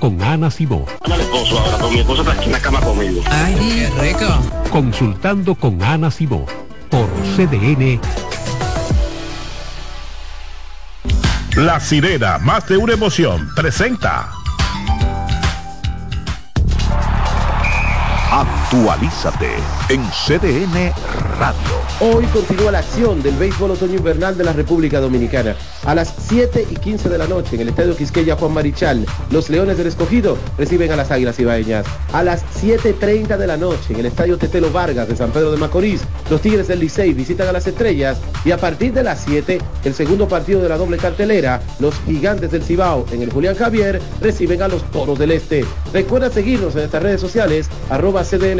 con Ana Simó. mi esposa está aquí en la cama conmigo. Ay, qué rico. Consultando con Ana Simó por CDN. La sirena, más de una emoción, presenta. Actualízate en CDN Radio. Hoy continúa la acción del béisbol otoño invernal de la República Dominicana. A las 7 y 15 de la noche en el Estadio Quisqueya Juan Marichal, los Leones del Escogido reciben a las Águilas Ibaeñas. A las 7.30 de la noche en el Estadio Tetelo Vargas de San Pedro de Macorís, los Tigres del Licey visitan a las Estrellas y a partir de las 7, el segundo partido de la doble cartelera, los Gigantes del Cibao en el Julián Javier reciben a los Toros del Este. Recuerda seguirnos en estas redes sociales, arroba CDN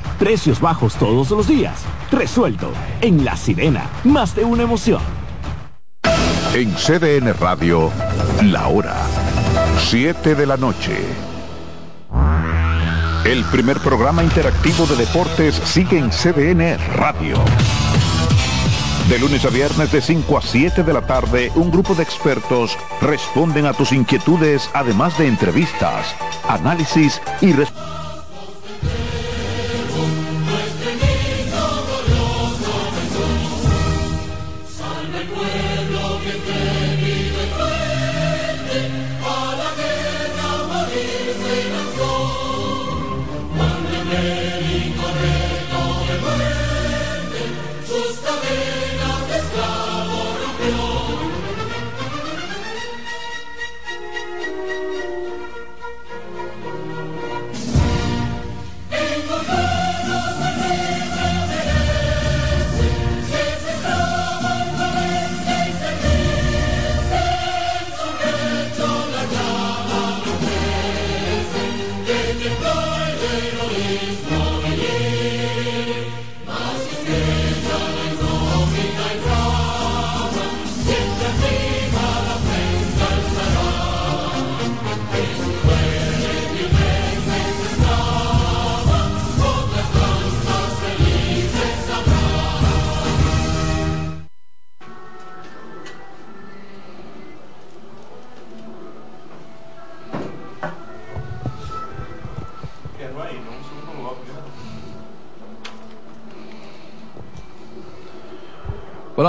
Precios bajos todos los días. Resuelto. En La Sirena, más de una emoción. En CDN Radio, la hora 7 de la noche. El primer programa interactivo de deportes sigue en CDN Radio. De lunes a viernes de 5 a 7 de la tarde, un grupo de expertos responden a tus inquietudes, además de entrevistas, análisis y respuestas Amen.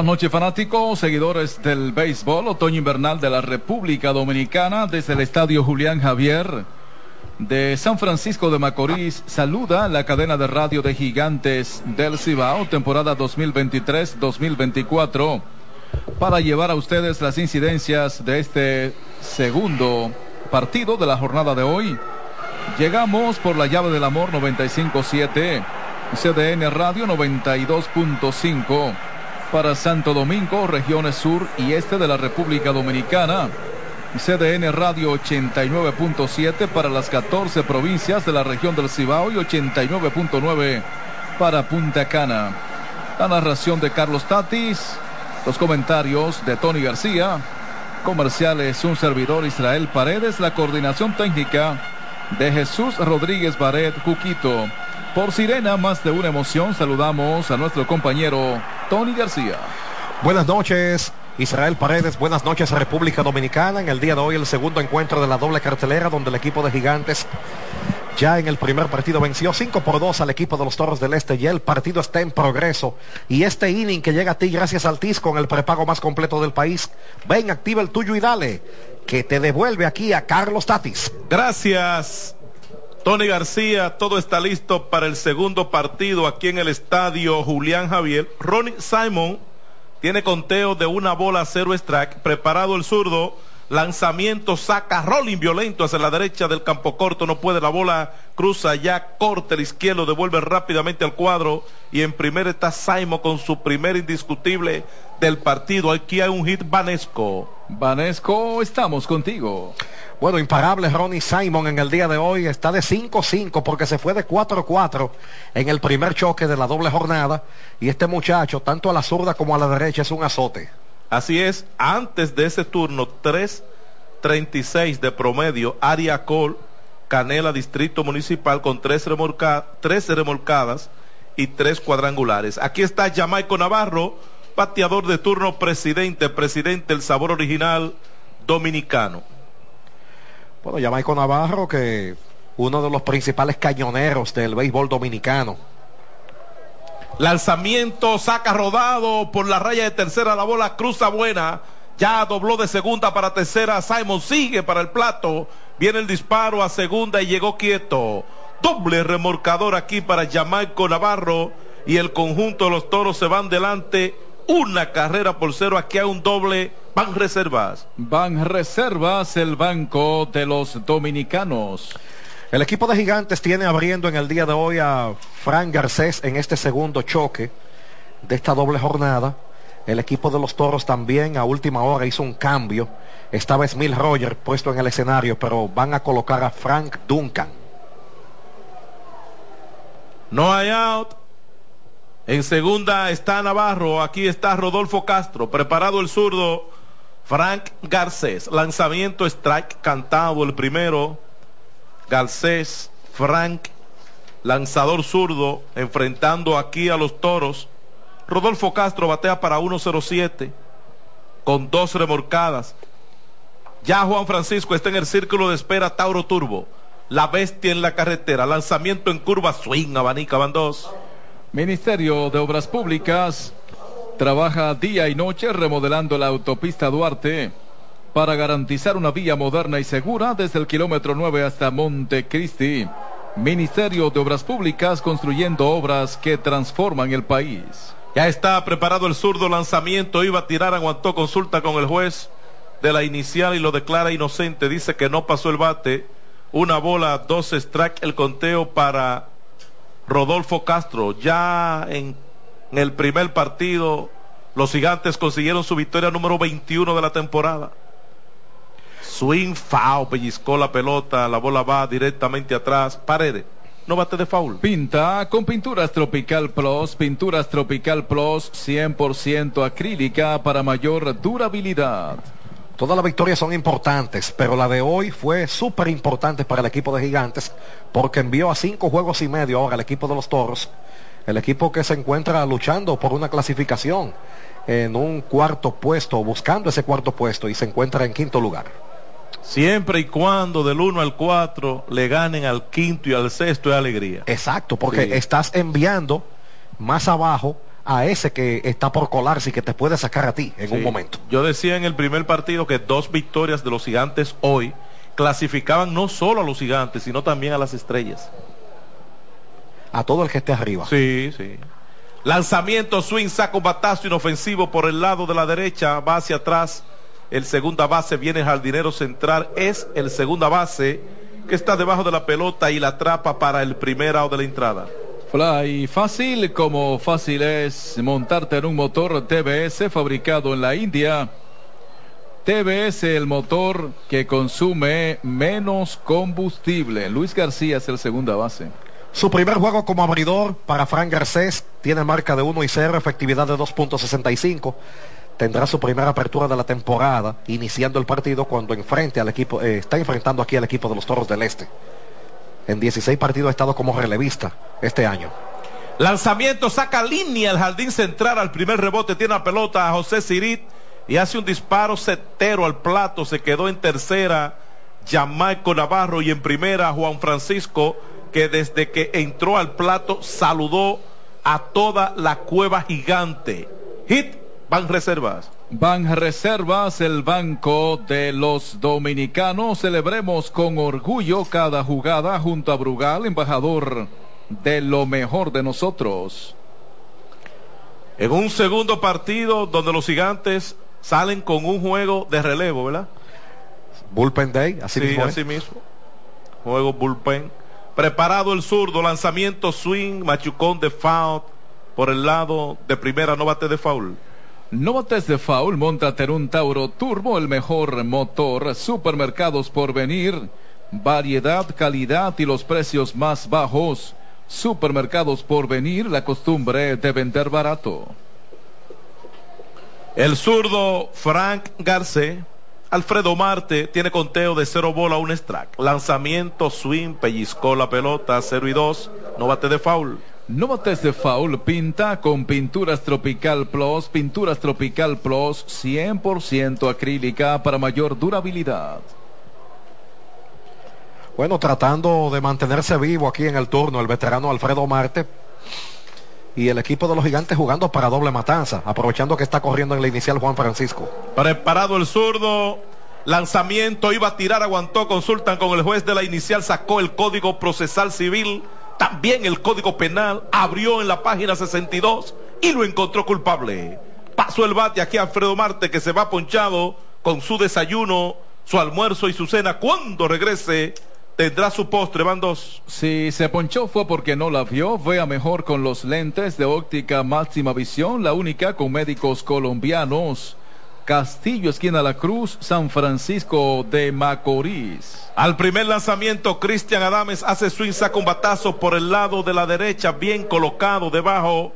Buenas noches fanáticos, seguidores del béisbol otoño invernal de la República Dominicana desde el Estadio Julián Javier de San Francisco de Macorís. Saluda la cadena de radio de Gigantes del Cibao, temporada 2023-2024, para llevar a ustedes las incidencias de este segundo partido de la jornada de hoy. Llegamos por la llave del amor 95.7, CDN Radio 92.5 para Santo Domingo, regiones sur y este de la República Dominicana. CDN Radio 89.7 para las 14 provincias de la región del Cibao y 89.9 para Punta Cana. La narración de Carlos Tatis, los comentarios de Tony García, comerciales un servidor Israel Paredes, la coordinación técnica de Jesús Rodríguez Baret Cuquito. Por Sirena, más de una emoción, saludamos a nuestro compañero Tony García. Buenas noches. Israel Paredes, buenas noches República Dominicana. En el día de hoy el segundo encuentro de la doble cartelera donde el equipo de Gigantes ya en el primer partido venció 5 por 2 al equipo de los Toros del Este y el partido está en progreso. Y este inning que llega a ti gracias al TIS con el prepago más completo del país. Ven, activa el tuyo y dale, que te devuelve aquí a Carlos Tatis. Gracias. Tony García, todo está listo para el segundo partido aquí en el estadio Julián Javier. Ronnie Simon tiene conteo de una bola cero strike. Preparado el zurdo. Lanzamiento saca rolling violento hacia la derecha del campo corto. No puede la bola. Cruza ya, corta el izquierdo, devuelve rápidamente al cuadro. Y en primera está Simon con su primer indiscutible del partido. Aquí hay un hit Vanesco. Vanesco, estamos contigo. Bueno, imparable Ronnie Simon en el día de hoy está de 5-5 porque se fue de 4-4 en el primer choque de la doble jornada. Y este muchacho, tanto a la zurda como a la derecha, es un azote. Así es, antes de ese turno, 3.36 de promedio, Aria Col, Canela Distrito Municipal con tres, remolca, tres remolcadas y tres cuadrangulares. Aquí está Jamaico Navarro, pateador de turno presidente, presidente el sabor original dominicano. Bueno, Jamaico Navarro, que uno de los principales cañoneros del béisbol dominicano Lanzamiento, saca rodado por la raya de tercera, la bola cruza buena. Ya dobló de segunda para tercera. Simon sigue para el plato. Viene el disparo a segunda y llegó quieto. Doble remorcador aquí para Jamaico Navarro. Y el conjunto de los toros se van delante. Una carrera por cero. Aquí hay un doble. Van reservas. Van reservas el banco de los dominicanos. El equipo de Gigantes tiene abriendo en el día de hoy a Frank Garcés en este segundo choque de esta doble jornada. El equipo de los Toros también a última hora hizo un cambio. Estaba Smil Roger puesto en el escenario, pero van a colocar a Frank Duncan. No hay out. En segunda está Navarro. Aquí está Rodolfo Castro. Preparado el zurdo. Frank Garcés. Lanzamiento strike cantado el primero. Garcés, Frank, lanzador zurdo, enfrentando aquí a los toros. Rodolfo Castro batea para 1-0-7 con dos remorcadas. Ya Juan Francisco está en el círculo de espera Tauro Turbo. La bestia en la carretera. Lanzamiento en curva, swing, abanica, van dos. Ministerio de Obras Públicas trabaja día y noche remodelando la autopista Duarte para garantizar una vía moderna y segura desde el kilómetro 9 hasta Montecristi. Ministerio de Obras Públicas construyendo obras que transforman el país. Ya está preparado el zurdo lanzamiento, iba a tirar, aguantó consulta con el juez de la inicial y lo declara inocente, dice que no pasó el bate. Una bola, dos strike, el conteo para Rodolfo Castro. Ya en, el primer partido, los gigantes consiguieron su victoria número 21 de la temporada. Swing foul, pellizcó la pelota, la bola va directamente atrás, paredes. No bate de foul. Pinta con Pinturas Tropical Plus, Pinturas Tropical Plus 100% acrílica para mayor durabilidad. Todas las victorias son importantes, pero la de hoy fue súper importante para el equipo de Gigantes porque envió a cinco juegos y medio ahora el equipo de los Toros, el equipo que se encuentra luchando por una clasificación en un cuarto puesto, buscando ese cuarto puesto y se encuentra en quinto lugar. Siempre y cuando del 1 al 4 le ganen al quinto y al sexto es alegría. Exacto, porque sí. estás enviando más abajo a ese que está por colarse y que te puede sacar a ti en sí. un momento. Yo decía en el primer partido que dos victorias de los gigantes hoy clasificaban no solo a los gigantes, sino también a las estrellas. A todo el que esté arriba. Sí, sí. Lanzamiento, swing, saco, batazo inofensivo por el lado de la derecha, va hacia atrás el segunda base viene jardinero central, es el segunda base que está debajo de la pelota y la atrapa para el primer out de la entrada. Fly, fácil como fácil es montarte en un motor TBS fabricado en la India. TBS, el motor que consume menos combustible. Luis García es el segunda base. Su primer juego como abridor para Frank Garcés tiene marca de 1 y 0, efectividad de 2.65 tendrá su primera apertura de la temporada, iniciando el partido cuando enfrente al equipo, eh, está enfrentando aquí al equipo de los Toros del Este. En 16 partidos ha estado como relevista este año. Lanzamiento, saca línea el jardín central al primer rebote, tiene la pelota a José Sirit y hace un disparo setero al plato, se quedó en tercera Jamaico Navarro y en primera Juan Francisco, que desde que entró al plato saludó a toda la cueva gigante. Hit Van Reservas. Van Reservas, el banco de los dominicanos. Celebremos con orgullo cada jugada junto a Brugal, embajador de lo mejor de nosotros. En un segundo partido donde los gigantes salen con un juego de relevo, ¿verdad? Bullpen Day, así sí, mismo. así mismo. Juego bullpen. Preparado el zurdo, lanzamiento swing, machucón de foul por el lado de primera, no bate de foul. No bates de foul, montate en un Tauro Turbo, el mejor motor. Supermercados por venir. Variedad, calidad y los precios más bajos. Supermercados por venir, la costumbre de vender barato. El zurdo Frank Garcés. Alfredo Marte tiene conteo de cero bola, un strike. Lanzamiento, swing, pellizcó la pelota, 0 y 2. No bate de foul. No bates de foul, pinta con Pinturas Tropical Plus. Pinturas Tropical Plus 100% acrílica para mayor durabilidad. Bueno, tratando de mantenerse vivo aquí en el turno, el veterano Alfredo Marte y el equipo de los gigantes jugando para doble matanza, aprovechando que está corriendo en la inicial Juan Francisco. Preparado el zurdo. Lanzamiento, iba a tirar, aguantó, consultan con el juez de la inicial, sacó el código procesal civil, también el código penal, abrió en la página 62 y lo encontró culpable. Pasó el bate aquí a Alfredo Marte que se va ponchado con su desayuno, su almuerzo y su cena. Cuando regrese tendrá su postre, van dos. Si se ponchó fue porque no la vio, vea mejor con los lentes de óptica máxima visión, la única con médicos colombianos. Castillo, esquina La Cruz, San Francisco de Macorís. Al primer lanzamiento, Cristian Adames hace swing, saca un batazo por el lado de la derecha, bien colocado debajo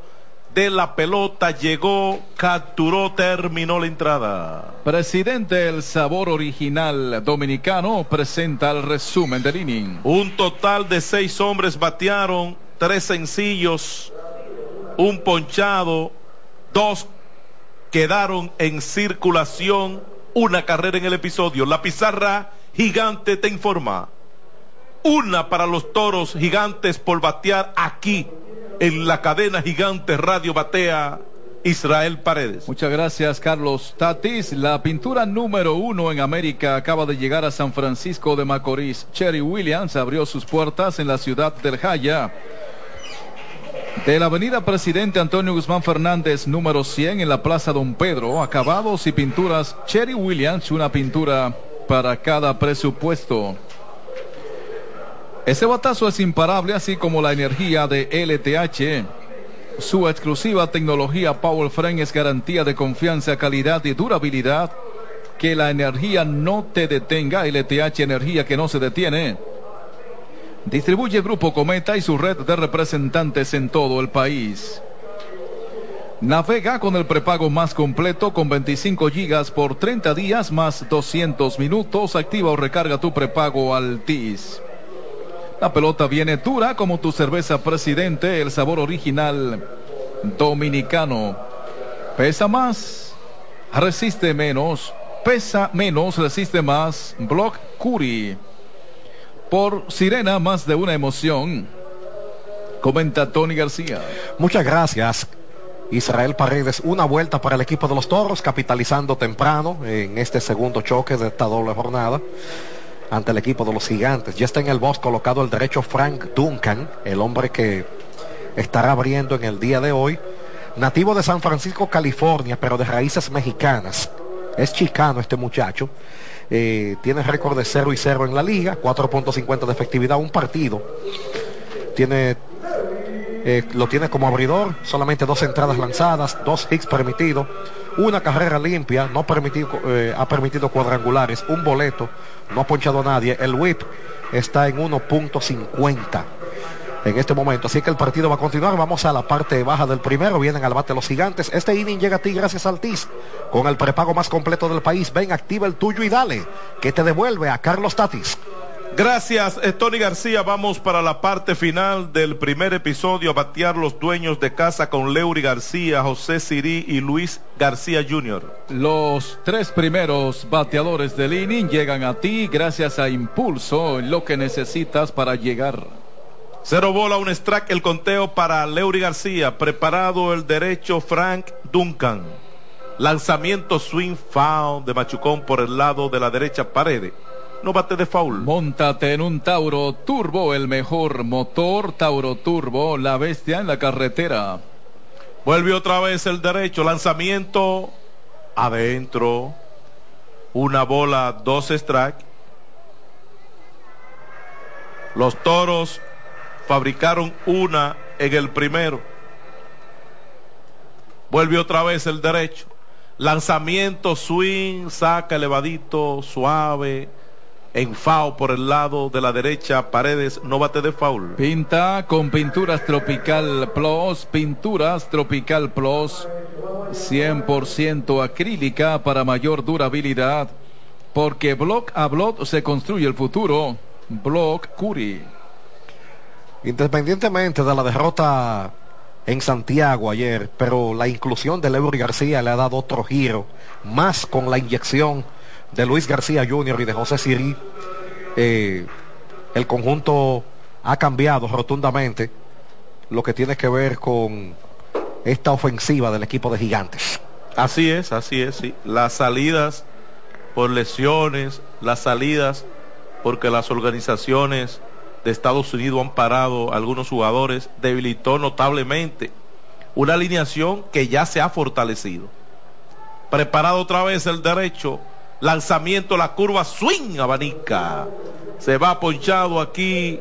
de la pelota, llegó, capturó, terminó la entrada. Presidente El Sabor Original Dominicano presenta el resumen del inning. Un total de seis hombres batearon, tres sencillos, un ponchado, dos quedaron en circulación, una carrera en el episodio. La pizarra gigante te informa. Una para los toros gigantes por batear aquí en la cadena gigante Radio Batea. Israel Paredes. Muchas gracias, Carlos Tatis. La pintura número uno en América acaba de llegar a San Francisco de Macorís. Cherry Williams abrió sus puertas en la ciudad del Jaya. De la avenida Presidente Antonio Guzmán Fernández, número 100, en la Plaza Don Pedro, acabados y pinturas Cherry Williams, una pintura para cada presupuesto. Ese batazo es imparable, así como la energía de LTH. Su exclusiva tecnología Power Frame es garantía de confianza, calidad y durabilidad. Que la energía no te detenga. LTH, energía que no se detiene. Distribuye Grupo Cometa y su red de representantes en todo el país. Navega con el prepago más completo con 25 gigas por 30 días más 200 minutos. Activa o recarga tu prepago Altis. La pelota viene dura como tu cerveza presidente, el sabor original dominicano. Pesa más, resiste menos, pesa menos, resiste más. Block Curi. Por Sirena, más de una emoción. Comenta Tony García. Muchas gracias. Israel Paredes, una vuelta para el equipo de los toros, capitalizando temprano en este segundo choque de esta doble jornada ante el equipo de los gigantes. Ya está en el box colocado el derecho Frank Duncan, el hombre que estará abriendo en el día de hoy. Nativo de San Francisco, California, pero de raíces mexicanas. Es chicano este muchacho. Eh, tiene récord de 0 y 0 en la liga, 4.50 de efectividad, un partido. Tiene, eh, lo tiene como abridor, solamente dos entradas lanzadas, dos hits permitidos, una carrera limpia, no permitido, eh, ha permitido cuadrangulares, un boleto, no ha ponchado a nadie. El whip está en 1.50 en este momento. Así que el partido va a continuar. Vamos a la parte baja del primero. Vienen al bate los gigantes. Este inning llega a ti gracias al TIS. Con el prepago más completo del país. Ven, activa el tuyo y dale. Que te devuelve a Carlos Tatis. Gracias, Tony García. Vamos para la parte final del primer episodio a batear los dueños de casa con Leury García, José Sirí y Luis García Jr. Los tres primeros bateadores del inning llegan a ti gracias a Impulso, lo que necesitas para llegar. Cero bola, un strike, el conteo para Leury García. Preparado el derecho Frank Duncan. Lanzamiento swing foul de Machucón por el lado de la derecha Paredes. No bate de foul. Móntate en un Tauro Turbo, el mejor motor Tauro Turbo, la bestia en la carretera. Vuelve otra vez el derecho, lanzamiento adentro. Una bola, dos strike. Los toros fabricaron una en el primero. Vuelve otra vez el derecho. Lanzamiento, swing, saca elevadito, suave. En FAO por el lado de la derecha, Paredes, no bate de foul. Pinta con Pinturas Tropical Plus, Pinturas Tropical Plus, 100% acrílica para mayor durabilidad, porque block a block se construye el futuro. Block Curi. Independientemente de la derrota en Santiago ayer, pero la inclusión de Leury García le ha dado otro giro, más con la inyección de Luis García Jr. y de José Siri, eh, el conjunto ha cambiado rotundamente lo que tiene que ver con esta ofensiva del equipo de gigantes. Así es, así es, sí. Las salidas por lesiones, las salidas porque las organizaciones de Estados Unidos han parado algunos jugadores, debilitó notablemente una alineación que ya se ha fortalecido. Preparado otra vez el derecho, lanzamiento, la curva, swing, abanica. Se va ponchado aquí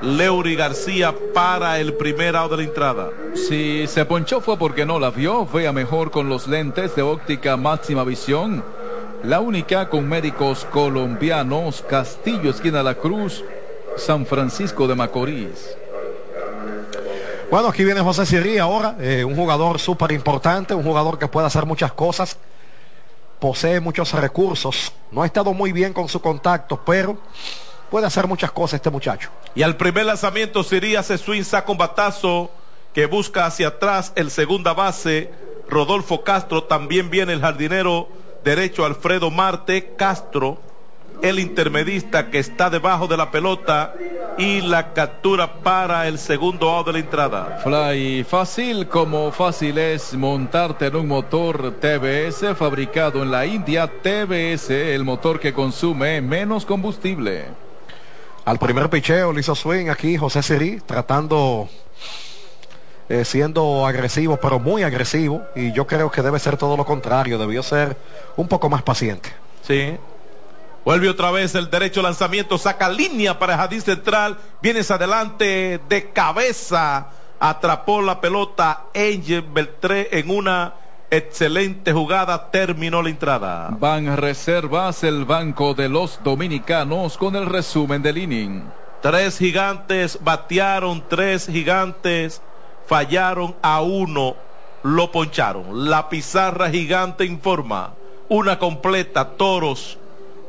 Leury García para el primer out de la entrada. Si se ponchó fue porque no la vio, vea mejor con los lentes de óptica máxima visión. La única con médicos colombianos, Castillo, esquina La Cruz, San Francisco de Macorís. Bueno, aquí viene José Siri ahora, eh, un jugador súper importante, un jugador que puede hacer muchas cosas, posee muchos recursos, no ha estado muy bien con su contacto, pero puede hacer muchas cosas este muchacho. Y al primer lanzamiento Siri hace swing, saca un batazo que busca hacia atrás el segunda base, Rodolfo Castro, también viene el jardinero derecho Alfredo Marte Castro, el intermedista que está debajo de la pelota y la captura para el segundo out de la entrada. Fly fácil como fácil es montarte en un motor TBS fabricado en la India. TBS, el motor que consume menos combustible. Al primer picheo le hizo swing aquí José Siri, tratando, eh, siendo agresivo, pero muy agresivo. Y yo creo que debe ser todo lo contrario, debió ser un poco más paciente. Sí, Vuelve otra vez el derecho lanzamiento, saca línea para Jardín Central, vienes adelante de cabeza, atrapó la pelota Angel Beltré en una excelente jugada, terminó la entrada. Van Reservas, el banco de los dominicanos, con el resumen del inning. Tres gigantes batearon, tres gigantes fallaron a uno, lo poncharon. La pizarra gigante informa, una completa, toros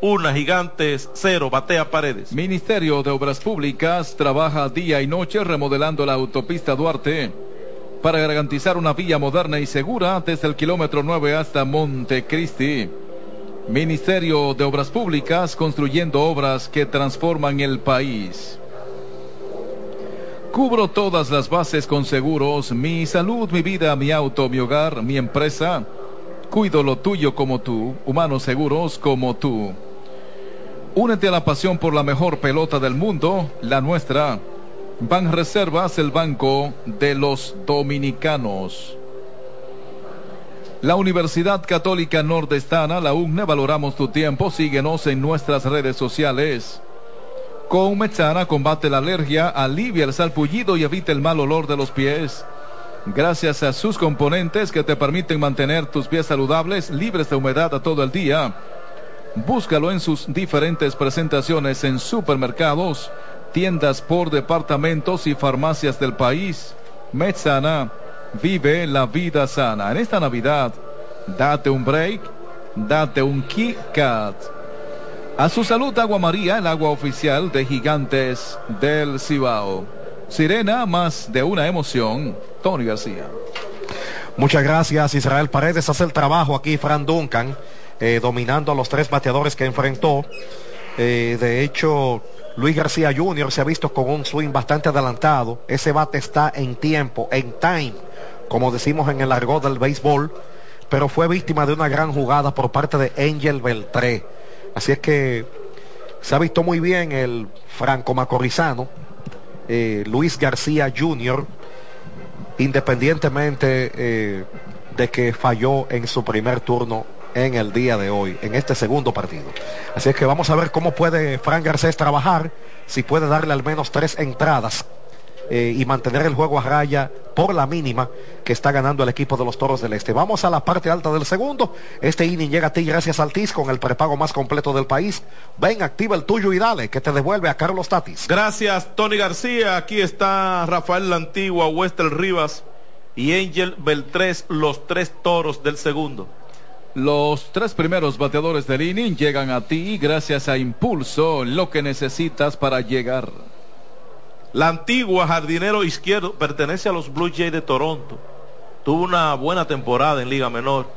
una Gigantes, cero, batea Paredes. Ministerio de Obras Públicas trabaja día y noche remodelando la autopista Duarte para garantizar una vía moderna y segura desde el kilómetro 9 hasta Montecristi. Ministerio de Obras Públicas construyendo obras que transforman el país. Cubro todas las bases con seguros, mi salud, mi vida, mi auto, mi hogar, mi empresa. Cuido lo tuyo como tú, humanos seguros como tú. Únete a la pasión por la mejor pelota del mundo, la nuestra. Ban Reservas, el banco de los dominicanos. La Universidad Católica Nordestana, la UNE, valoramos tu tiempo. Síguenos en nuestras redes sociales. Con Mechana combate la alergia, alivia el salpullido y evita el mal olor de los pies. Gracias a sus componentes que te permiten mantener tus pies saludables, libres de humedad a todo el día Búscalo en sus diferentes presentaciones en supermercados, tiendas por departamentos y farmacias del país. Metzana, vive la vida sana. En esta Navidad, date un break, date un KitKat. A su salud, Agua María, el agua oficial de Gigantes del Cibao. Sirena, más de una emoción. Tony García. Muchas gracias, Israel Paredes. Hace el trabajo aquí, Fran Duncan. Eh, dominando a los tres bateadores que enfrentó. Eh, de hecho, Luis García Jr. se ha visto con un swing bastante adelantado. Ese bate está en tiempo, en time, como decimos en el argot del béisbol, pero fue víctima de una gran jugada por parte de Angel Beltré. Así es que se ha visto muy bien el franco macorizano, eh, Luis García Jr., independientemente de que falló en su primer turno en el día de hoy, en este segundo partido. Así es que vamos a ver cómo puede Frank Garcés trabajar, si puede darle al menos tres entradas eh, y mantener el juego a raya por la mínima que está ganando el equipo de los Toros del Este. Vamos a la parte alta del segundo. Este inning llega a ti gracias al TIS con el prepago más completo del país. Ven, activa el tuyo y dale, que te devuelve a Carlos Tatis. Gracias, Tony García. Aquí está Rafael La Antigua, Wester Rivas y Angel Beltrés, los tres toros del segundo. Los tres primeros bateadores del inning llegan a ti gracias a Impulso, lo que necesitas para llegar. La antigua jardinero izquierdo pertenece a los Blue Jays de Toronto. Tuvo una buena temporada en Liga Menor.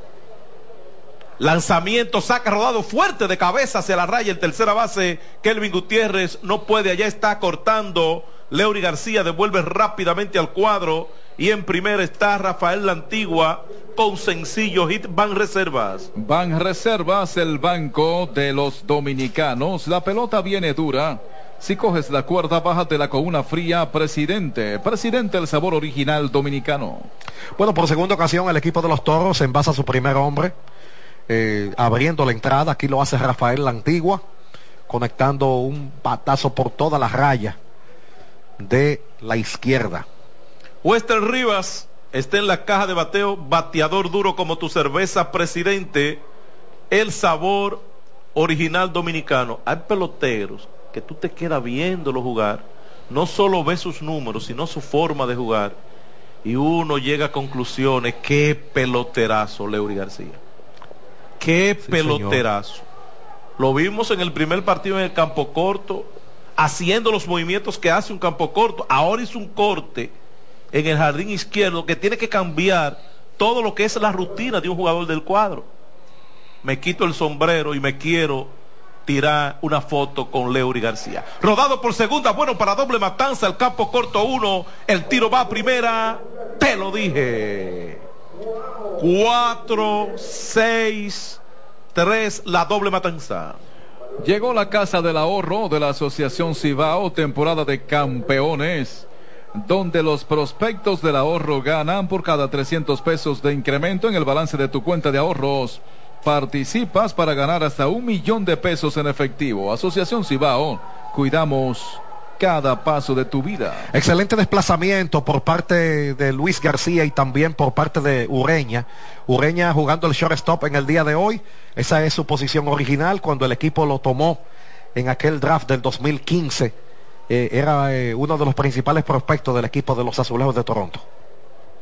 Lanzamiento, saca rodado fuerte de cabeza hacia la raya. El tercera base, Kelvin Gutiérrez, no puede. Allá está cortando. Leury García devuelve rápidamente al cuadro. Y en primera está Rafael La Antigua con sencillo hit. Van Reservas. Van Reservas, el banco de los dominicanos. La pelota viene dura. Si coges la cuerda, bájatela con una fría, presidente. Presidente, el sabor original dominicano. Bueno, por segunda ocasión, el equipo de los toros envasa a su primer hombre, eh, abriendo la entrada. Aquí lo hace Rafael La Antigua, conectando un patazo por toda la raya de la izquierda. Wester Rivas está en la caja de bateo, bateador duro como tu cerveza, presidente. El sabor original dominicano. Hay peloteros que tú te quedas viéndolo jugar, no solo ves sus números, sino su forma de jugar, y uno llega a conclusiones, qué peloterazo, Leury García. Qué Sí, peloterazo. Lo vimos en el primer partido en el campo corto, haciendo los movimientos que hace un campo corto. Ahora hizo un corte en el jardín izquierdo que tiene que cambiar todo lo que es la rutina de un jugador del cuadro. Me quito el sombrero y me quiero tirar una foto con Leury García. Rodado por segunda, bueno para doble matanza, el campo corto uno, el tiro va a primera, te lo dije. Cuatro, seis, tres, la doble matanza. Llegó la Casa del Ahorro de la Asociación Cibao, temporada de campeones, donde los prospectos del ahorro ganan por cada 300 pesos de incremento en el balance de tu cuenta de ahorros. Participas para ganar hasta un millón de pesos en efectivo. Asociación Cibao, cuidamos cada paso de tu vida. Excelente desplazamiento por parte de Luis García y también por parte de Ureña. Ureña jugando el shortstop en el día de hoy. Esa es su posición original cuando el equipo lo tomó en aquel draft del 2015. Eh, era eh, uno de los principales prospectos del equipo de los Azulejos de Toronto.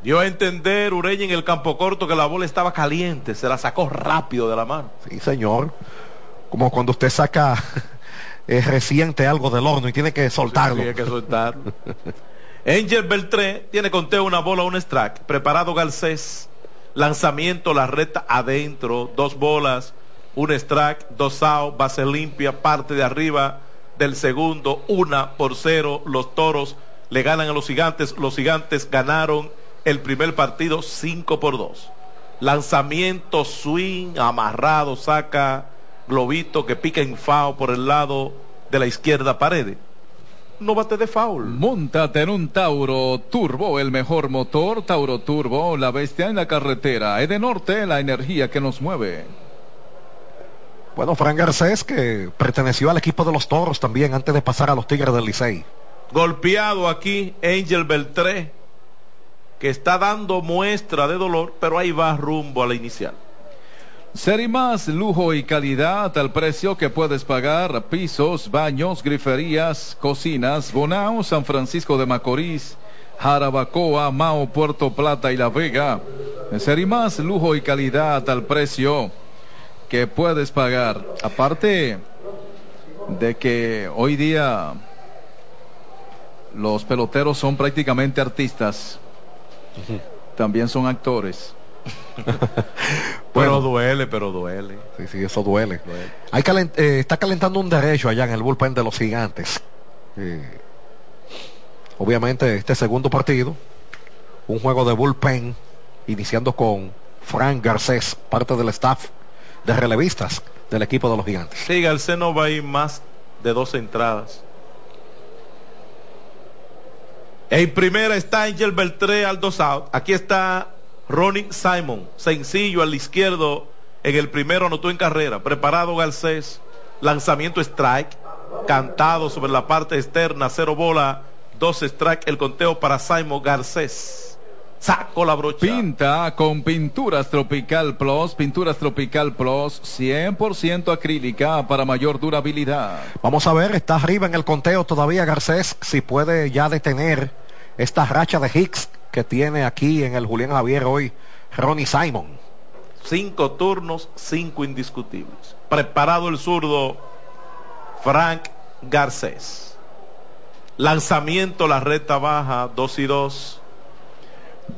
Dio a entender Ureña en el campo corto que la bola estaba caliente, se la sacó rápido de la mano. Sí, señor. Como cuando usted saca eh, reciente algo del horno y tiene que soltarlo. Tiene que soltar. Angel Beltré tiene conteo una bola, un strike. Preparado Garcés. Lanzamiento, la recta adentro. Dos bolas, un strike, dos out, base limpia, parte de arriba del segundo, una por cero. Los toros le ganan a los gigantes. Los gigantes ganaron el primer partido 5 por 2. Lanzamiento, swing, amarrado, saca globito que pica en FAO por el lado de la izquierda pared. No bate de foul. Móntate en un Tauro Turbo, el mejor motor. Tauro Turbo, la bestia en la carretera. Edenorte, la energía que nos mueve. Bueno, Fran Garcés, que perteneció al equipo de los Toros también antes de pasar a los Tigres del Licey. Golpeado aquí Angel Beltré, que está dando muestra de dolor, pero ahí va rumbo a la inicial. Ser más lujo y calidad al precio que puedes pagar. Pisos, baños, griferías, cocinas, Bonao, San Francisco de Macorís, Jarabacoa, Mao, Puerto Plata y La Vega. Ser más lujo y calidad al precio que puedes pagar. Aparte de que hoy día los peloteros son prácticamente artistas, también son actores. Pero duele, pero duele. Sí, sí, eso duele. Hay calent- eh, está calentando un derecho allá en el bullpen de los gigantes. Eh, obviamente, este segundo partido, un juego de bullpen, iniciando con Frank Garcés, parte del staff de relevistas del equipo de los gigantes. Sí, Garcés no va a ir más de dos entradas. En primera está Angel Beltré al dos out. Aquí está Ronnie Simon, sencillo al izquierdo En el primero anotó en carrera. Preparado Garcés. Lanzamiento strike. Cantado sobre la parte externa. Cero bola. Dos strike. El conteo para Simon Garcés. Saco la brocha. Pinta con Pinturas Tropical Plus. Pinturas Tropical Plus 100% acrílica para mayor durabilidad. Vamos a ver, está arriba en el conteo todavía Garcés, si puede ya detener esta racha de Hicks que tiene aquí en el Julián Javier hoy Ronnie Simon. Cinco turnos, cinco indiscutibles. Preparado el zurdo Frank Garcés. Lanzamiento, la recta baja, dos y dos.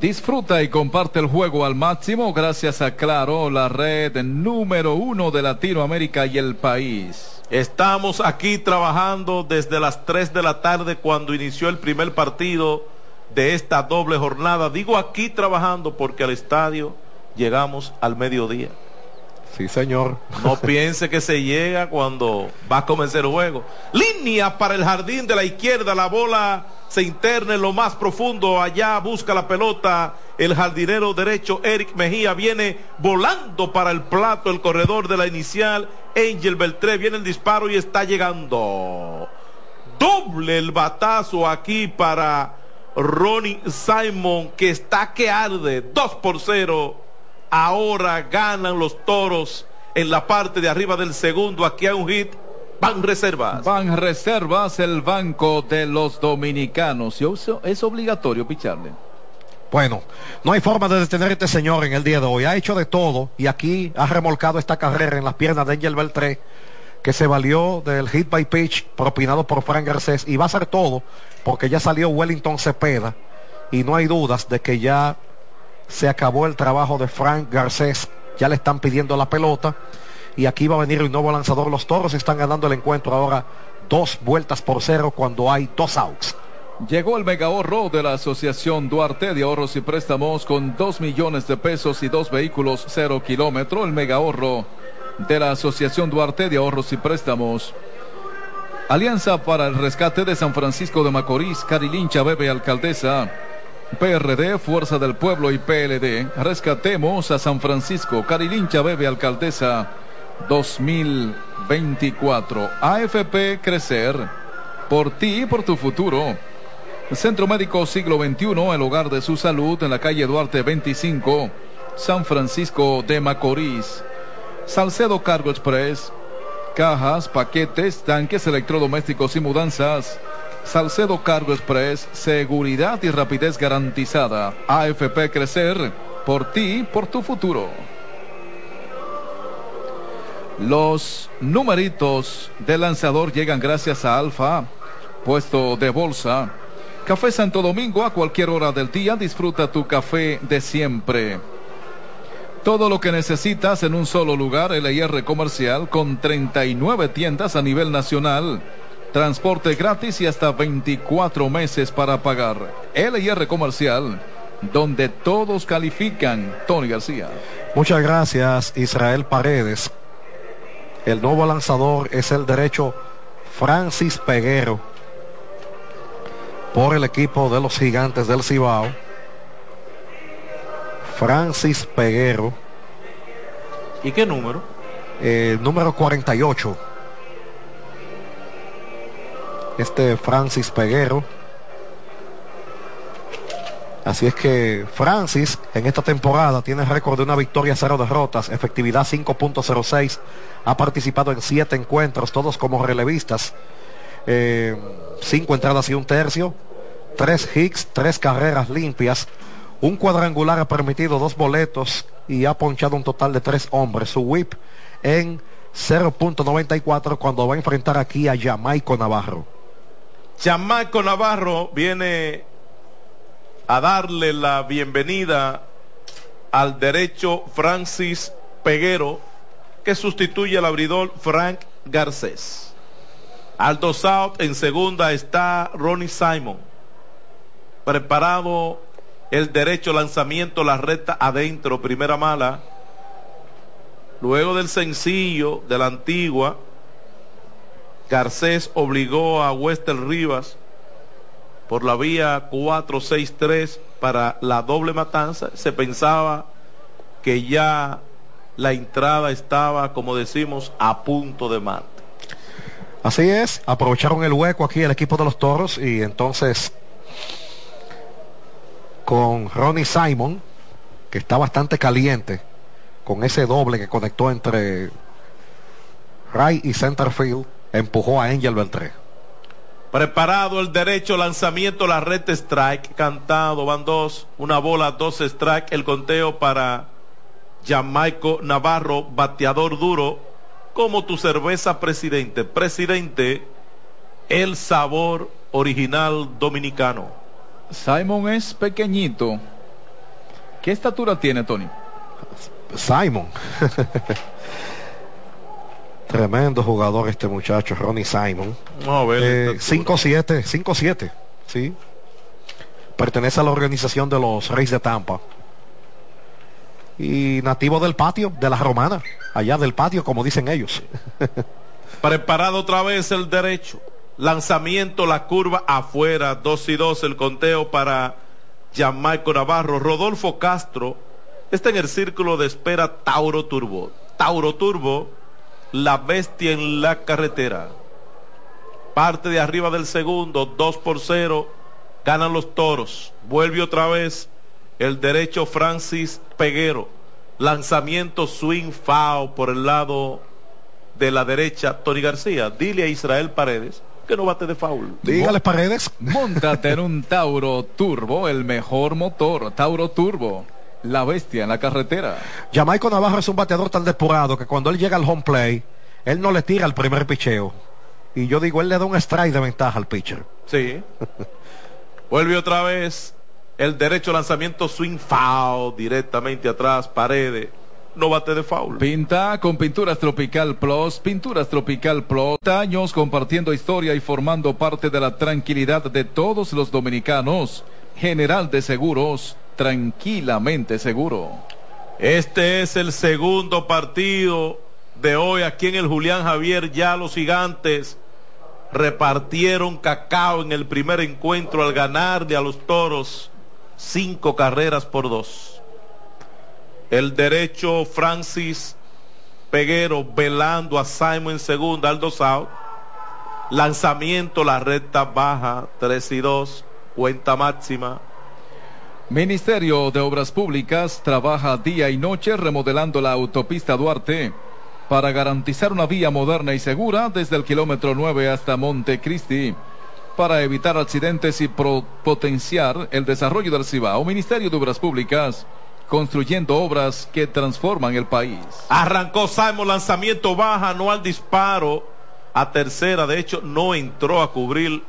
Disfruta y comparte el juego al máximo gracias a Claro, la red número uno de Latinoamérica y el país. Estamos aquí trabajando desde las 3 de la tarde cuando inició el primer partido de esta doble jornada. Digo aquí trabajando porque al estadio llegamos al mediodía. Sí, señor. No piense que se llega cuando va a comenzar el juego. Línea para el jardín de la izquierda. La bola se interna en lo más profundo. Allá busca la pelota. El jardinero derecho, Eric Mejía, viene volando para el plato. El corredor de la inicial, Angel Beltré. Viene el disparo y está llegando. Doble el batazo aquí para Ronnie Simon, que está que arde. 2 por 0 Ahora ganan los toros en la parte de arriba del segundo. Aquí hay un hit. Van Reservas. Van Reservas, el banco de los dominicanos. Es obligatorio picharle. Bueno, no hay forma de detener a este señor en el día de hoy. Ha hecho de todo y aquí ha remolcado esta carrera en las piernas de Angel Beltré, que se valió del hit by pitch propinado por Frank Garcés y va a hacer todo porque ya salió Wellington Cepeda y no hay dudas de que ya se acabó el trabajo de Frank Garcés. Ya le están pidiendo la pelota. Y aquí va a venir el nuevo lanzador. Los toros están ganando el encuentro ahora dos vueltas por cero cuando hay dos outs. Llegó el mega ahorro de la Asociación Duarte de Ahorros y Préstamos con dos millones de pesos y dos vehículos cero kilómetro. El mega ahorro de la Asociación Duarte de Ahorros y Préstamos. Alianza para el Rescate de San Francisco de Macorís, Carilincha Bebe Alcaldesa. PRD, Fuerza del Pueblo y PLD. Rescatemos a San Francisco. Carilincha Bebe Alcaldesa 2024. AFP Crecer. Por ti y por tu futuro. Centro Médico Siglo XXI, el hogar de su salud en la calle Duarte 25, San Francisco de Macorís. Salcedo Cargo Express. Cajas, paquetes, tanques electrodomésticos y mudanzas. Salcedo Cargo Express, seguridad y rapidez garantizada. AFP Crecer, por ti, por tu futuro. Los numeritos del lanzador llegan gracias a Alfa, puesto de bolsa. Café Santo Domingo a cualquier hora del día, disfruta tu café de siempre. Todo lo que necesitas en un solo lugar, LIR Comercial, con 39 tiendas a nivel nacional. Transporte gratis y hasta 24 meses para pagar. LIR Comercial, donde todos califican. Tony García. Muchas gracias, Israel Paredes. El nuevo lanzador es el derecho Francis Peguero por el equipo de los gigantes del Cibao. Francis Peguero. ¿Y qué número? Eh, número 48 este Francis Peguero. Así es que Francis en esta temporada tiene récord de una victoria, cero derrotas, efectividad 5.06. Ha participado en siete encuentros, todos como relevistas. Eh, cinco entradas y un tercio, tres hits, tres carreras limpias. Un cuadrangular ha permitido dos boletos y ha ponchado un total de tres hombres. Su whip en 0.94 cuando va a enfrentar aquí a Jamaico Navarro. Chamaco Navarro viene a darle la bienvenida al derecho Francis Peguero, que sustituye al abridor Frank Garcés. Aldo South en segunda está Ronnie Simon. Preparado el derecho lanzamiento, la recta adentro, primera mala. Luego del sencillo de la antigua, Garcés obligó a Wester Rivas por la vía 463 para la doble matanza. Se pensaba que ya la entrada estaba, como decimos, a punto de mate. Así es, aprovecharon el hueco aquí el equipo de los toros y entonces con Ronnie Simon, que está bastante caliente, con ese doble que conectó entre Ray y Centerfield, empujó a Angel Beltré. Preparado el derecho, lanzamiento, la red strike, cantado, van dos, una bola, dos strike, el conteo para Jamaico Navarro, bateador duro, como tu cerveza presidente. Presidente, el sabor original dominicano. Simon es pequeñito. ¿Qué estatura tiene, Tony? Simon. Tremendo jugador este muchacho, Ronnie Simon. 5-7, 5-7, sí. Pertenece a la organización de los Reyes de Tampa. Y nativo del patio, de la romana, allá del patio, como dicen ellos. Preparado otra vez el derecho. Lanzamiento, la curva afuera, 2 y 2 el conteo para Jamaico Navarro. Rodolfo Castro está en el círculo de espera Tauro Turbo. Tauro Turbo la bestia en la carretera. Parte de arriba del segundo, 2 por 0, ganan los toros. Vuelve otra vez el derecho Francis Peguero. Lanzamiento swing foul por el lado de la derecha Tony García. Dile a Israel Paredes que no bate de foul. Dígale Paredes. Móntate en un Tauro Turbo, el mejor motor. Tauro Turbo la bestia en la carretera. Jamaico Navarro es un bateador tan depurado que cuando él llega al home play, él no le tira el primer picheo. Y yo digo, él le da un strike de ventaja al pitcher. Sí. Vuelve otra vez el derecho lanzamiento swing foul directamente atrás, paredes. No bate de foul. Pinta con Pinturas Tropical Plus. Pinturas Tropical Plus. Años compartiendo historia y formando parte de la tranquilidad de todos los dominicanos. General de Seguros tranquilamente seguro. Este es el segundo partido de hoy aquí en el Julián Javier. Ya los gigantes repartieron cacao en el primer encuentro al ganarle a los toros cinco carreras por dos. El derecho Francis Peguero velando a Simon segunda, Aldo Sao. Lanzamiento, la recta baja, 3 y 2, cuenta máxima. Ministerio de Obras Públicas trabaja día y noche remodelando la autopista Duarte para garantizar una vía moderna y segura desde el kilómetro 9 hasta Montecristi para evitar accidentes y potenciar el desarrollo del Cibao. Ministerio de Obras Públicas construyendo obras que transforman el país. Arrancó Simon lanzamiento baja, no al disparo a tercera, de hecho no entró a cubrir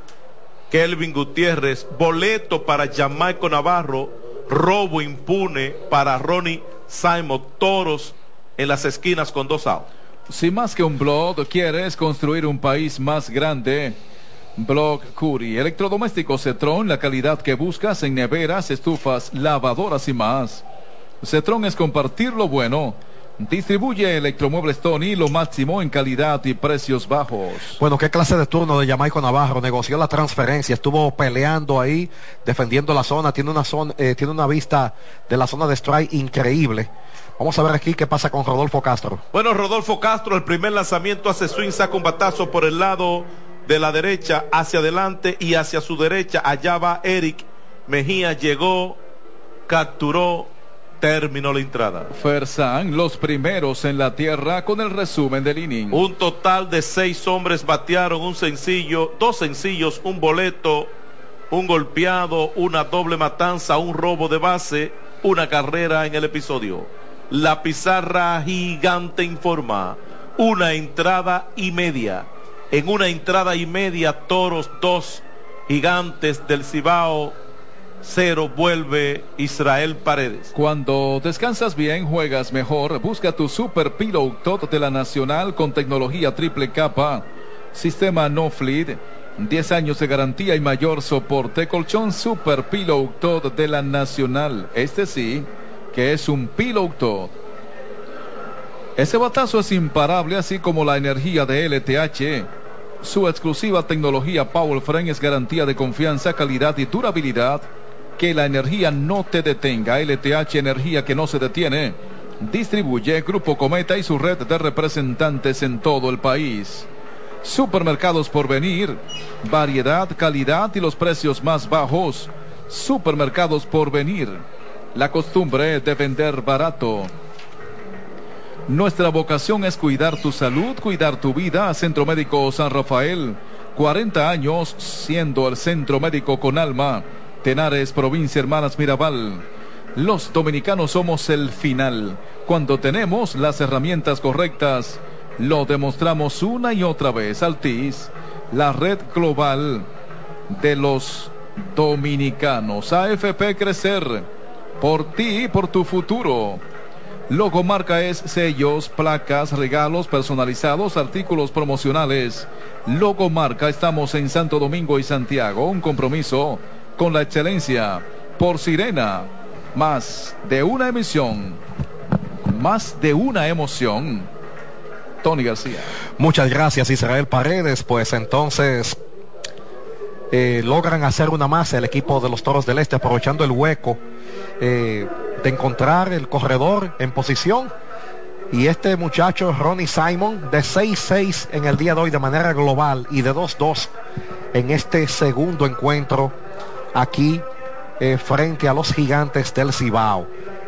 Kelvin Gutiérrez, boleto para Jamaico Navarro, robo impune para Ronnie Simon, toros en las esquinas con dos outs. Si más que un blog quieres construir un país más grande, Blog Curi, electrodomésticos Cetron, la calidad que buscas en neveras, estufas, lavadoras y más. Cetron es compartir lo bueno. Distribuye Electromuebles Tony lo máximo en calidad y precios bajos. Bueno, qué clase de turno de Jamaico Navarro. Negoció la transferencia, estuvo peleando ahí, defendiendo la zona. Tiene una zona, eh, tiene una vista de la zona de strike increíble. Vamos a ver aquí qué pasa con Rodolfo Castro. Bueno, Rodolfo Castro, el primer lanzamiento hace swing, saca un batazo por el lado de la derecha hacia adelante y hacia su derecha. Allá va Eric Mejía, llegó, capturó terminó la entrada. Fersan, los primeros en la tierra con el resumen del inning. Un total de seis hombres batearon un sencillo, dos sencillos, un boleto, un golpeado, una doble matanza, un robo de base, una carrera en el episodio. La pizarra gigante informa una entrada y media. En una entrada y media, toros dos gigantes del Cibao cero vuelve Israel Paredes. Cuando descansas bien, juegas mejor. Busca tu Super Pillow Tot de la Nacional con tecnología triple capa, sistema no fleet, 10 años de garantía y mayor soporte. Colchón Super Pillow Tot de la Nacional. Este sí, que es un Pillow Tot. Ese batazo es imparable, así como la energía de LTH. Su exclusiva tecnología Power Frame es garantía de confianza, calidad y durabilidad que la energía no te detenga. LTH, energía que no se detiene. Distribuye Grupo Cometa y su red de representantes en todo el país. Supermercados por venir. Variedad, calidad y los precios más bajos. Supermercados por venir. La costumbre de vender barato. Nuestra vocación es cuidar tu salud, cuidar tu vida. Centro Médico San Rafael. 40 años siendo el centro médico con alma. Tenares, provincia Hermanas Mirabal. Los dominicanos somos el final. Cuando tenemos las herramientas correctas, lo demostramos una y otra vez. Altis, la red global de los dominicanos. AFP Crecer, por ti y por tu futuro. Logomarca es sellos, placas, regalos personalizados, artículos promocionales. Logomarca, estamos en Santo Domingo y Santiago. Un compromiso con la excelencia. Por Sirena, más de una emisión. Más de una emoción. Tony García. Muchas gracias Israel Paredes. Pues entonces eh, logran hacer una más el equipo de los Toros del Este aprovechando el hueco eh, de encontrar el corredor en posición. Y este muchacho, Ronnie Simon, de 6-6 en el día de hoy de manera global y de 2-2 en este segundo encuentro aquí eh, frente a los gigantes del Cibao.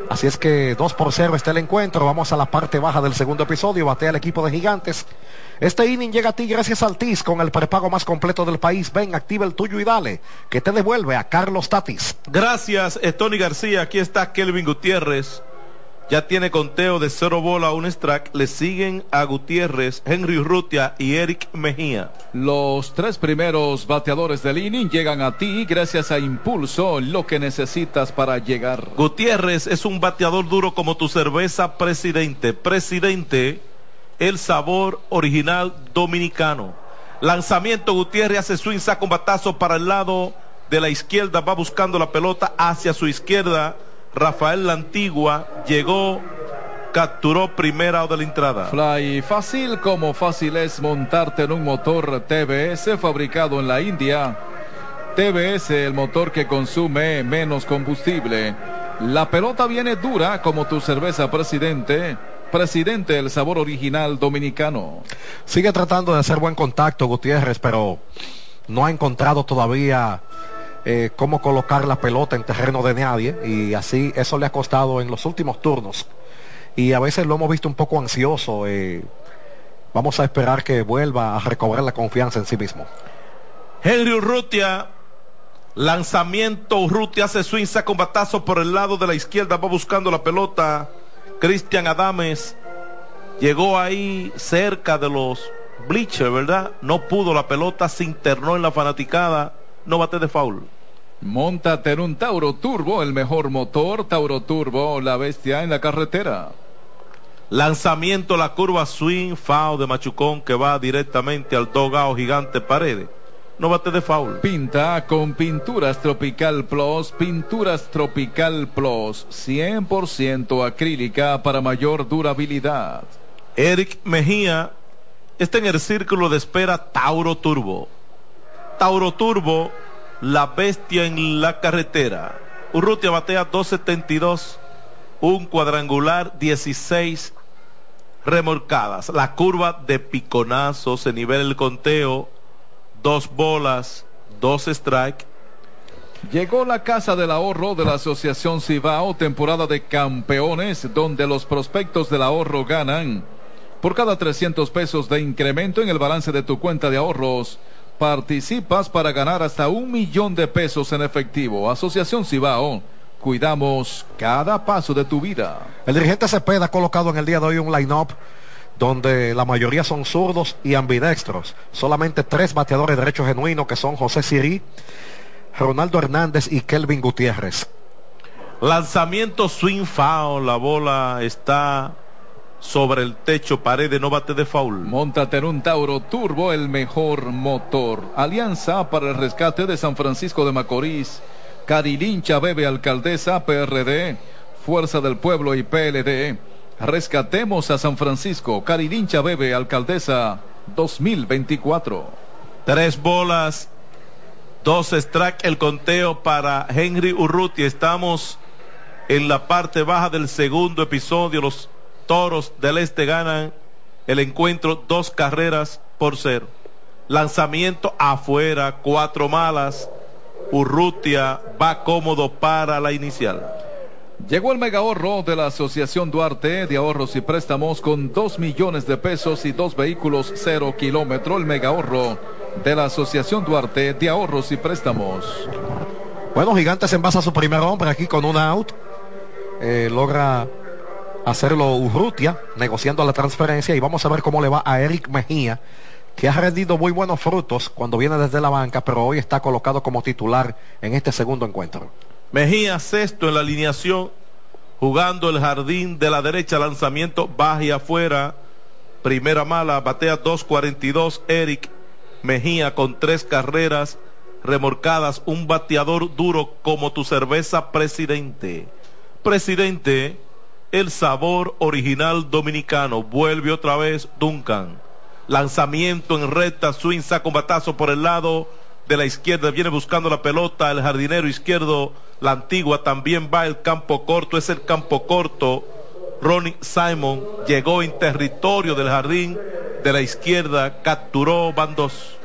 Así es que 2 por 0 está el encuentro. Vamos a la parte baja del segundo episodio. Batea el equipo de gigantes. Este inning llega a ti gracias al TIS con el prepago más completo del país. Ven, activa el tuyo y dale, que te devuelve a Carlos Tatis. Gracias, Tony García. Aquí está Kelvin Gutiérrez. Ya tiene conteo de cero bola a un strike. Le siguen a Gutiérrez, Henry Urrutia y Eric Mejía. Los tres primeros bateadores del inning llegan a ti gracias a Impulso, lo que necesitas para llegar. Gutiérrez es un bateador duro como tu cerveza presidente. Presidente, el sabor original dominicano. Lanzamiento Gutiérrez hace swing, saca un batazo para el lado de la izquierda, va buscando la pelota hacia su izquierda Rafael La Antigua llegó, capturó primera o de la entrada. Fly fácil como fácil es montarte en un motor TBS fabricado en la India. TBS, el motor que consume menos combustible. La pelota viene dura como tu cerveza presidente. Presidente, el sabor original dominicano. Sigue tratando de hacer buen contacto Gutiérrez, pero no ha encontrado todavía eh, cómo colocar la pelota en terreno de nadie y así eso le ha costado en los últimos turnos. Y a veces lo hemos visto un poco ansioso. Eh, vamos a esperar que vuelva a recobrar la confianza en sí mismo. Henry Urrutia, lanzamiento Urrutia hace swing, saca un batazo por el lado de la izquierda, va buscando la pelota. Cristian Adames llegó ahí cerca de los bleachers, ¿verdad? No pudo la pelota, se internó en la fanaticada, no bate de foul. Montate en un Tauro Turbo, el mejor motor. Tauro Turbo, la bestia en la carretera. Lanzamiento, la curva swing, foul de Machucón que va directamente al dogao gigante Paredes. No bate de foul. Pinta con Pinturas Tropical Plus, Pinturas Tropical Plus, 100% acrílica para mayor durabilidad. Eric Mejía está en el círculo de espera Tauro Turbo. Tauro Turbo la bestia en la carretera. Urrutia batea 272, un cuadrangular 16 remolcadas. La curva de piconazo se nivela el conteo, dos bolas, dos strike. Llegó la Casa del Ahorro de la Asociación Cibao, temporada de campeones, donde los prospectos del ahorro ganan. Por cada 300 pesos de incremento en el balance de tu cuenta de ahorros, participas para ganar hasta un millón de pesos en efectivo. Asociación Cibao. Cuidamos cada paso de tu vida. El dirigente Cepeda ha colocado en el día de hoy un line-up donde la mayoría son zurdos y ambidextros. Solamente tres bateadores de derecho genuino que son José Sirí, Ronaldo Hernández y Kelvin Gutiérrez. Lanzamiento swing foul, la bola está sobre el techo, pared no bate de foul. Montate en un Tauro Turbo, el mejor motor. Alianza para el rescate de San Francisco de Macorís. Carilincha Bebe Alcaldesa PRD. Fuerza del Pueblo y PLD. Rescatemos a San Francisco. Carilincha Bebe Alcaldesa 2024. Tres bolas, dos strike el conteo para Henry Urruti. Estamos En la parte baja del segundo episodio, los Toros del Este ganan el encuentro dos carreras por cero. Lanzamiento afuera, cuatro malas. Urrutia va cómodo para la inicial. Llegó el mega ahorro de la Asociación Duarte de Ahorros y Préstamos con dos millones de pesos y dos vehículos cero kilómetro. El mega ahorro de la Asociación Duarte de Ahorros y Préstamos. Bueno, Gigantes envasa su primer hombre aquí con un out. Eh, logra hacerlo Urrutia, negociando la transferencia. Y vamos a ver cómo le va a Eric Mejía, que ha rendido muy buenos frutos cuando viene desde la banca, pero hoy está colocado como titular en este segundo encuentro. Mejía sexto en la alineación, jugando el jardín de la derecha, lanzamiento baja y afuera. Primera mala, batea 2.42. Eric Mejía con tres carreras remorcadas, un bateador duro como tu cerveza presidente. Presidente, el sabor original dominicano. Vuelve otra vez Duncan. Lanzamiento en recta, swing, saca un batazo por el lado de la izquierda, viene buscando la pelota, el jardinero izquierdo, la antigua, también va el campo corto, es el campo corto. Ronnie Simon llegó en territorio del jardín de la izquierda, capturó, van dos.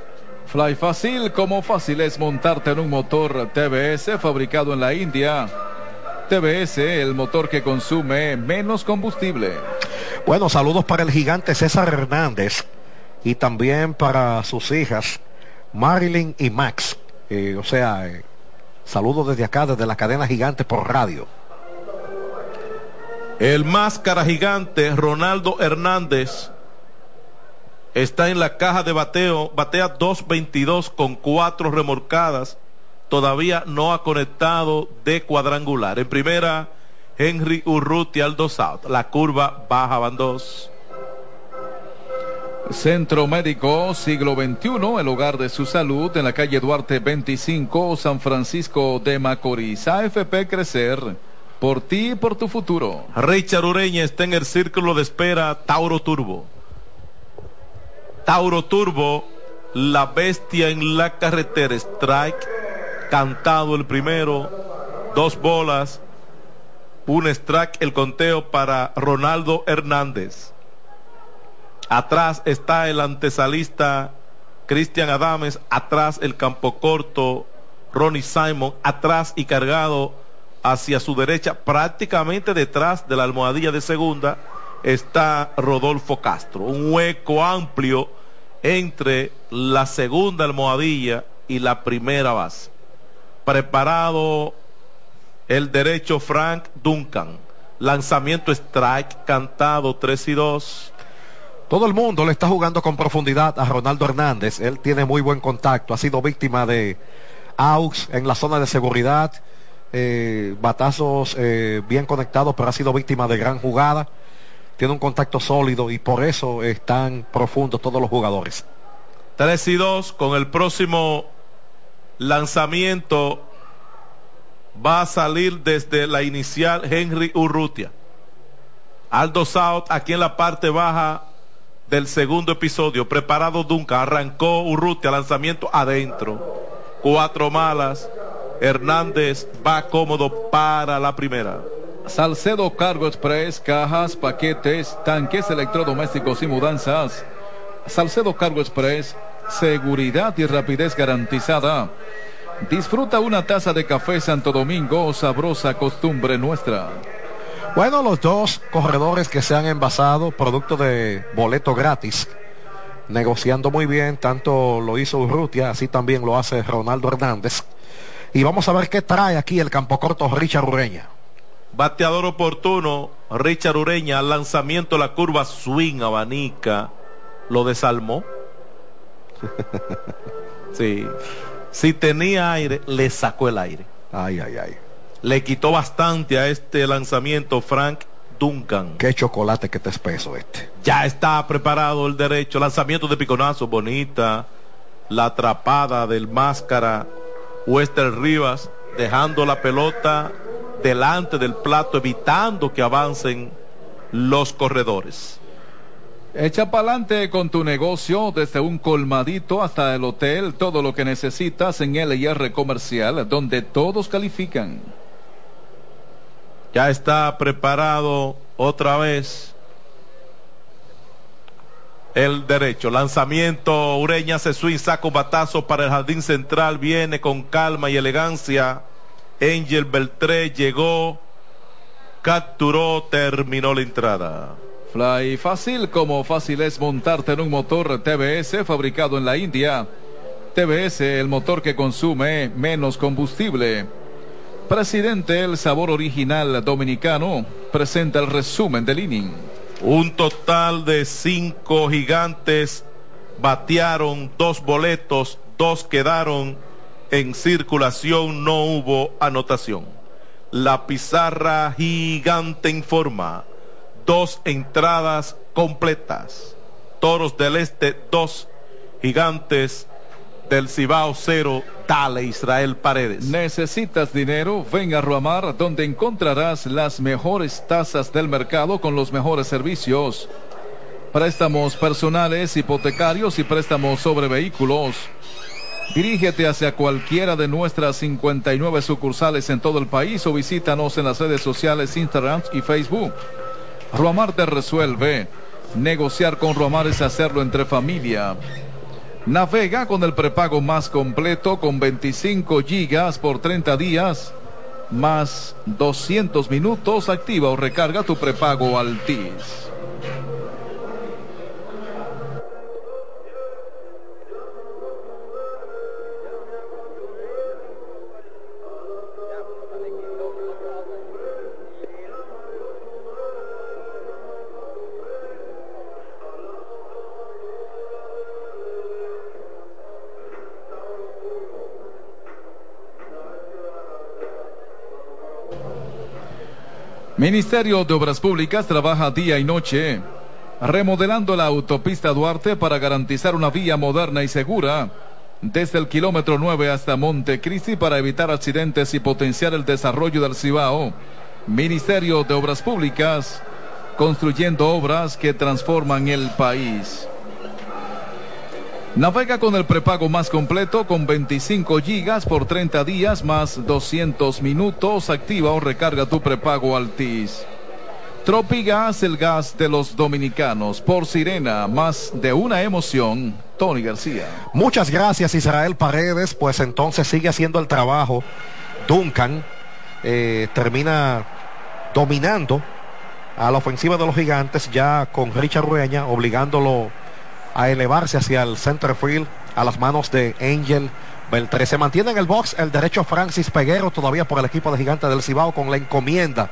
Fly fácil, como fácil es montarte en un motor TBS fabricado en la India. TBS, el motor que consume menos combustible. Bueno, saludos para el gigante César Hernández y también para sus hijas Marilyn y Max. Eh, o sea, eh, saludos desde acá, desde la cadena gigante por radio. El máscara gigante Ronaldo Hernández está en la caja de bateo, batea 2.22 con cuatro remorcadas. Todavía no ha conectado de cuadrangular. En primera, Henry Urruti al dos out. La curva baja van dos. Centro Médico Siglo XXI, el hogar de su salud, en la calle Duarte 25, San Francisco de Macorís. AFP Crecer, por ti y por tu futuro. Richard Ureña está en el círculo de espera Tauro Turbo. Tauro Turbo, la bestia en la carretera. Strike, cantado el primero, dos bolas, un strike, el conteo para Ronaldo Hernández. Atrás está el antesalista Cristian Adames. Atrás el campo corto Ronnie Simon. Atrás y cargado hacia su derecha, prácticamente detrás de la almohadilla de segunda, está Rodolfo Castro. Un hueco amplio entre la segunda almohadilla y la primera base. Preparado el derecho Frank Duncan. Lanzamiento strike, cantado 3 y 2. Todo el mundo le está jugando con profundidad a Ronaldo Hernández. Él tiene muy buen contacto. Ha sido víctima de aux en la zona de seguridad. Eh, batazos eh, bien conectados, pero ha sido víctima de gran jugada. Tiene un contacto sólido y por eso están profundos todos los jugadores. 3 y 2 con el próximo lanzamiento va a salir desde la inicial Henry Urrutia. Aldo South aquí en la parte baja del segundo episodio. Preparado Duncan, arrancó Urrutia, lanzamiento adentro. Cuatro malas. Hernández va cómodo para la primera. Salcedo Cargo Express, cajas, paquetes, tanques electrodomésticos y mudanzas. Salcedo Cargo Express, seguridad y rapidez garantizada. Disfruta una taza de café Santo Domingo, sabrosa costumbre nuestra. Bueno, los dos corredores que se han envasado, producto de boleto gratis, negociando muy bien, tanto lo hizo Urrutia, así también lo hace Ronaldo Hernández. Y vamos a ver qué trae aquí el campo corto Richard Ureña. Bateador oportuno, Richard Ureña, lanzamiento la curva swing, abanica, lo desalmó. sí. Si tenía aire, le sacó el aire. Ay, ay, ay. Le quitó bastante a este lanzamiento Frank Duncan. Qué chocolate que te espeso este. Ya está preparado el derecho. Lanzamiento de piconazo, bonita. La atrapada del máscara. Wester Rivas dejando la pelota delante del plato, evitando que avancen los corredores. Echa para adelante con tu negocio, desde un colmadito hasta el hotel, todo lo que necesitas en LIR Comercial, donde todos califican. Ya está preparado otra vez el derecho. Lanzamiento, Ureña se suiza con batazo para el jardín central. Viene con calma y elegancia. Angel Beltré llegó, capturó, terminó la entrada. Fly fácil como fácil es montarte en un motor TBS fabricado en la India. TBS, el motor que consume menos combustible. Presidente, el sabor original dominicano, presenta el resumen del inning. Un total de cinco gigantes batearon dos boletos, dos quedaron en circulación, no hubo anotación. La pizarra gigante informa dos entradas completas. Toros del Este, dos gigantes del Cibao cero, Dale Israel Paredes. ¿Necesitas dinero? Ven a Ruamar, donde encontrarás las mejores tasas del mercado con los mejores servicios. Préstamos personales, hipotecarios y préstamos sobre vehículos. Dirígete hacia cualquiera de nuestras 59 sucursales en todo el país o visítanos en las redes sociales Instagram y Facebook. Ruamar te resuelve. Negociar con Ruamar es hacerlo entre familia. Navega con el prepago más completo con 25 gigas por 30 días más 200 minutos. Activa o recarga tu prepago Altis. Ministerio de Obras Públicas trabaja día y noche remodelando la autopista Duarte para garantizar una vía moderna y segura desde el kilómetro 9 hasta Montecristi para evitar accidentes y potenciar el desarrollo del Cibao. Ministerio de Obras Públicas construyendo obras que transforman el país. Navega con el prepago más completo con 25 gigas por 30 días más 200 minutos. Activa o recarga tu prepago Altis. Tropigas, el gas de los dominicanos. Por Sirena, más de una emoción. Tony García. Muchas gracias Israel Paredes. Pues entonces sigue haciendo el trabajo. Duncan eh, termina dominando a la ofensiva de los gigantes ya con Richard Rueña obligándolo a elevarse hacia el center field a las manos de Angel Beltré. Se mantiene en el box el derecho Francis Peguero todavía por el equipo de Gigantes del Cibao con la encomienda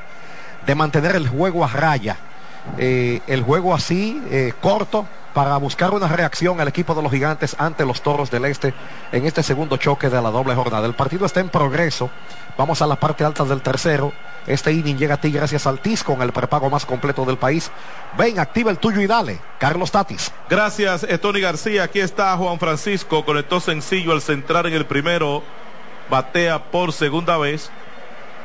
de mantener el juego a raya. Eh, el juego así, eh, corto, para buscar una reacción al equipo de los gigantes ante los toros del este en este segundo choque de la doble jornada. El partido está en progreso. Vamos a la parte alta del tercero. Este inning llega a ti gracias al TIS con el prepago más completo del país. Ven, activa el tuyo y dale. Carlos Tatis. Gracias, Tony García. Aquí está Juan Francisco. Conectó sencillo al centrar en el primero. Batea por segunda vez.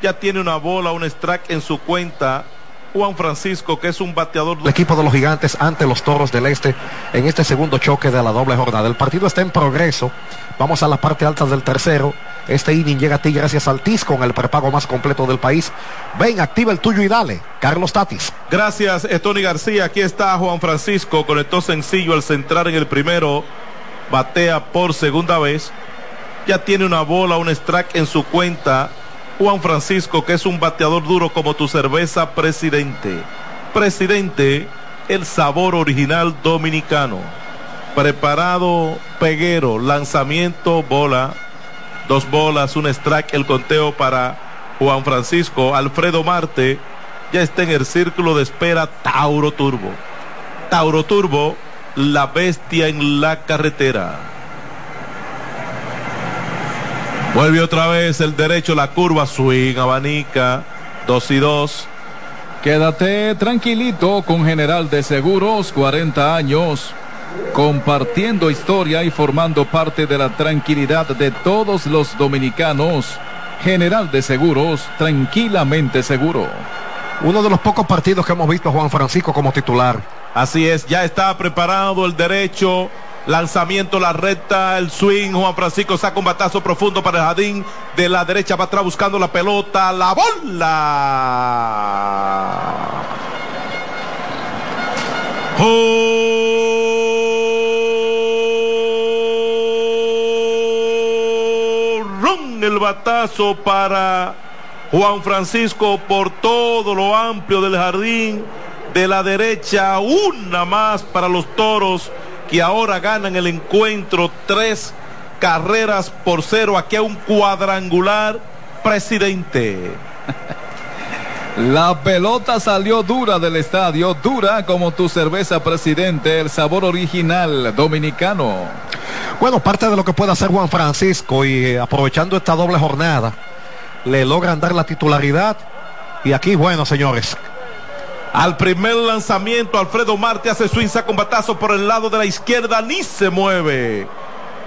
Ya tiene una bola, un strike en su cuenta. Juan Francisco, que es un bateador. El equipo de los gigantes ante los toros del este en este segundo choque de la doble jornada. El partido está en progreso. Vamos a la parte alta del tercero. Este inning llega a ti gracias al TIS con el prepago más completo del país. Ven, activa el tuyo y dale. Carlos Tatis. Gracias, Tony García. Aquí está Juan Francisco. Conectó sencillo al centrar en el primero. Batea por segunda vez. Ya tiene una bola, un strike en su cuenta. Juan Francisco, que es un bateador duro como tu cerveza, presidente. Presidente, el sabor original dominicano. Preparado Peguero, lanzamiento, bola. Dos bolas, un strike, el conteo para Juan Francisco. Alfredo Marte ya está en el círculo de espera Tauro Turbo. Tauro Turbo, la bestia en la carretera. Vuelve otra vez el derecho, la curva, swing, abanica, dos y dos. Quédate tranquilito con General de Seguros, 40 años, compartiendo historia y formando parte de la tranquilidad de todos los dominicanos. General de Seguros, tranquilamente seguro. Uno de los pocos partidos que hemos visto a Juan Francisco como titular. Así es, ya está preparado el derecho, Lanzamiento, la recta, el swing. Juan Francisco saca un batazo profundo para el jardín. De la derecha va atrás buscando la pelota. La bola. Ron el batazo para Juan Francisco por todo lo amplio del jardín. De la derecha, una más para los toros que ahora ganan el encuentro. Tres carreras por cero. Aquí hay un cuadrangular presidente. La pelota salió dura del estadio, dura como tu cerveza presidente, el sabor original dominicano. Bueno, parte de lo que puede hacer Juan Francisco y eh, aprovechando esta doble jornada, le logran dar la titularidad. Y aquí, bueno, señores. Al primer lanzamiento, Alfredo Marte hace su combatazo por el lado de la izquierda, ni se mueve.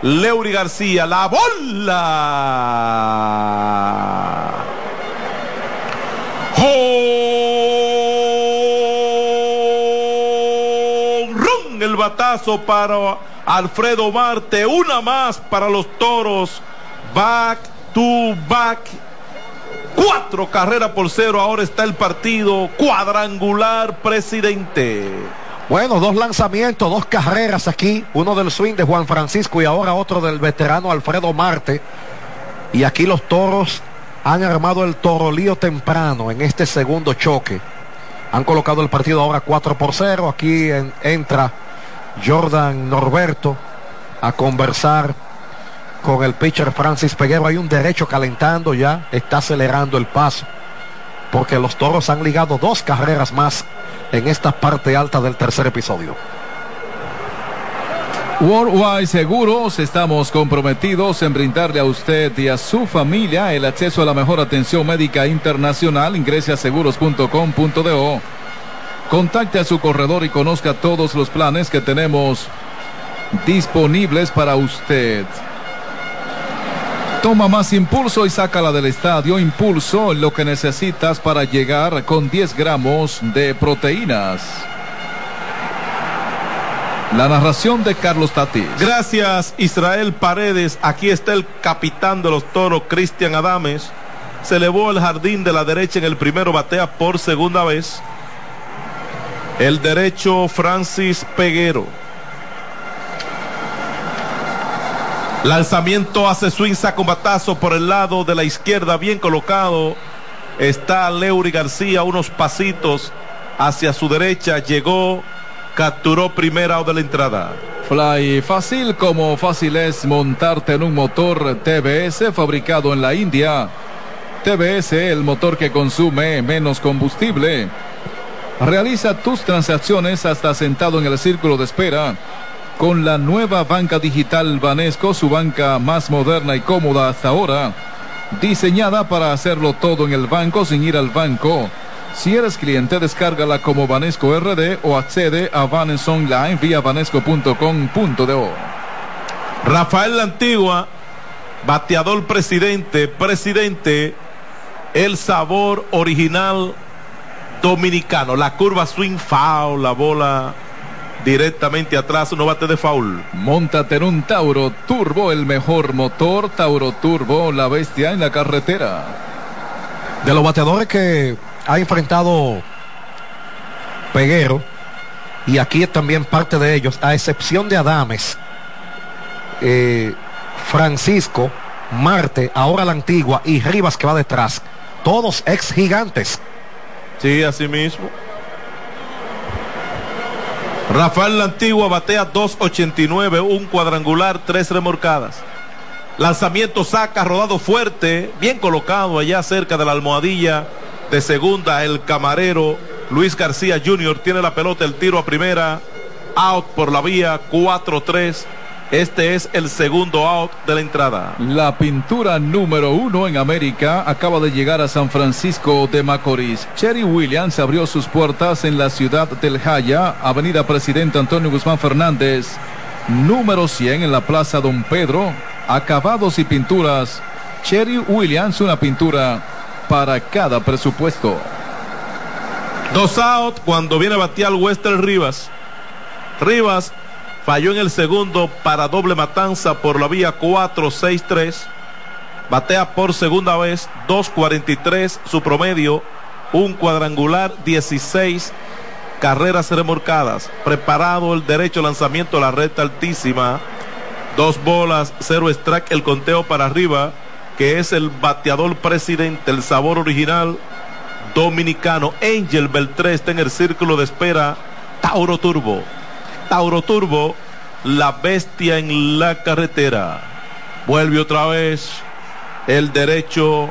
Leury García, la bola. Ron el batazo para Alfredo Marte, una más para los toros. Back to back. Cuatro carreras por cero. Ahora está el partido cuadrangular presidente. Bueno, dos lanzamientos, dos carreras aquí. Uno del swing de Juan Francisco y ahora otro del veterano Alfredo Marte. Y aquí los toros han armado el torolío temprano en este segundo choque. Han colocado el partido ahora 4 por 0. Aquí entra Jordan Norberto a conversar con el pitcher Francis Peguero. Hay un derecho calentando ya, está acelerando el paso. Porque los toros han ligado dos carreras más en esta parte alta del tercer episodio. Worldwide Seguros, estamos comprometidos en brindarle a usted y a su familia el acceso a la mejor atención médica internacional. Ingrese a seguros.com.do. Contacte a su corredor y conozca todos los planes que tenemos disponibles para usted. Toma más impulso y sácala del estadio. Impulso, lo que necesitas para llegar con 10 gramos de proteínas. La narración de Carlos Tatis. Gracias Israel Paredes. Aquí está el capitán de los toros, Cristian Adames. Se elevó el jardín de la derecha en el primero, batea por segunda vez. El derecho Francis Peguero. Lanzamiento hace swing, saca un batazo por el lado de la izquierda, bien colocado. Está Leury García, unos pasitos hacia su derecha. Llegó capturó primera o de la entrada. Fly fácil como fácil es montarte en un motor TBS fabricado en la India. TBS, el motor que consume menos combustible. Realiza tus transacciones hasta sentado en el círculo de espera. Con la nueva banca digital Banesco, su banca más moderna y cómoda hasta ahora. Diseñada para hacerlo todo en el banco sin ir al banco si eres cliente, descárgala como Vanesco RD o accede a Vanes Online vía vanesco.com.do. Rafael La Antigua, bateador presidente, presidente, el sabor original dominicano. La curva swing foul, la bola directamente atrás, no bate de foul. Montate en un Tauro Turbo, el mejor motor. Tauro Turbo, la bestia en la carretera. De los bateadores que ha enfrentado Peguero y aquí también parte de ellos, a excepción de Adames, eh, Francisco, Marte, ahora la antigua y Rivas que va detrás, todos ex gigantes. Sí, así mismo. Rafael La Antigua batea 2.89, un cuadrangular, tres remorcadas. Lanzamiento saca, rodado fuerte, bien colocado allá cerca de la almohadilla de segunda, el camarero Luis García Jr. tiene la pelota, el tiro a primera. Out por la vía 4-3. Este es el segundo out de la entrada. La pintura número uno en América acaba de llegar a San Francisco de Macorís. Cherry Williams abrió sus puertas en la ciudad del Jaya, Avenida Presidente Antonio Guzmán Fernández, número 100 en la Plaza Don Pedro. Acabados y pinturas. Cherry Williams, una pintura para cada presupuesto. Dos out cuando viene a batear Wester Rivas. Rivas Falló en el segundo para doble matanza por la vía 4-6-3. Batea por segunda vez 2.43 su promedio. Un cuadrangular 16 carreras remorcadas. Preparado el derecho lanzamiento a la recta altísima. Dos bolas, cero strike, el conteo para arriba, que es el bateador presidente, el sabor original dominicano. Angel Beltré está en el círculo de espera. Tauro Turbo. Tauro Turbo, la bestia en la carretera. Vuelve otra vez el derecho.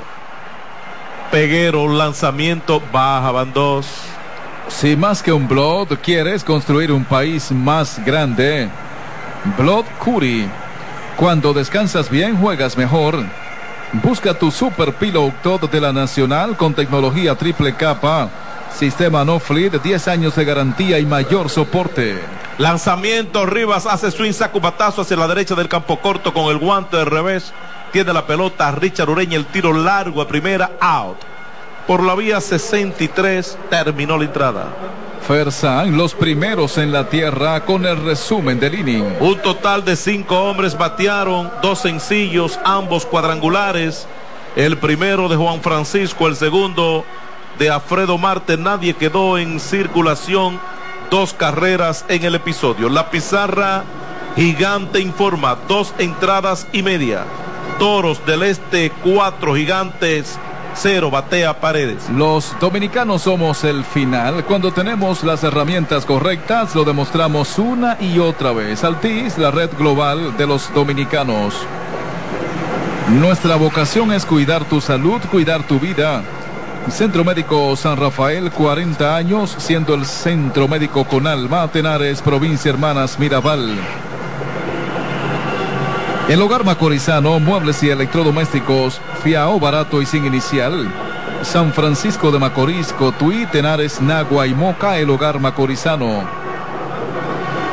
Peguero, lanzamiento, baja, van dos. Si más que un Blood quieres construir un país más grande, Blood Curry. Cuando descansas bien, juegas mejor. Busca tu Super Pillow de la Nacional con tecnología triple capa. Sistema No Fleet, 10 años de garantía y mayor soporte. Lanzamiento, Rivas hace swing, sacubatazo hacia la derecha del campo corto con el guante de revés. Tiene la pelota Richard Ureña, el tiro largo a primera, out. Por la vía 63 terminó la entrada. Fersan, los primeros en la tierra con el resumen del inning. Un total de cinco hombres batearon, dos sencillos, ambos cuadrangulares. El primero de Juan Francisco, el segundo de Alfredo Marte. Nadie quedó en circulación. Dos carreras en el episodio. La pizarra gigante informa dos entradas y media. Toros del Este, cuatro gigantes cero batea paredes. Los dominicanos somos el final. Cuando tenemos las herramientas correctas, lo demostramos una y otra vez. Altis, la red global de los dominicanos. Nuestra vocación es cuidar tu salud, cuidar tu vida. Centro Médico San Rafael, 40 años, siendo el centro médico con alma, Tenares, provincia Hermanas Mirabal. El hogar macorizano, muebles y electrodomésticos, fiao barato y sin inicial. San Francisco de Macorís, Cotuí, Tenares, Nagua y Moca, el hogar macorizano.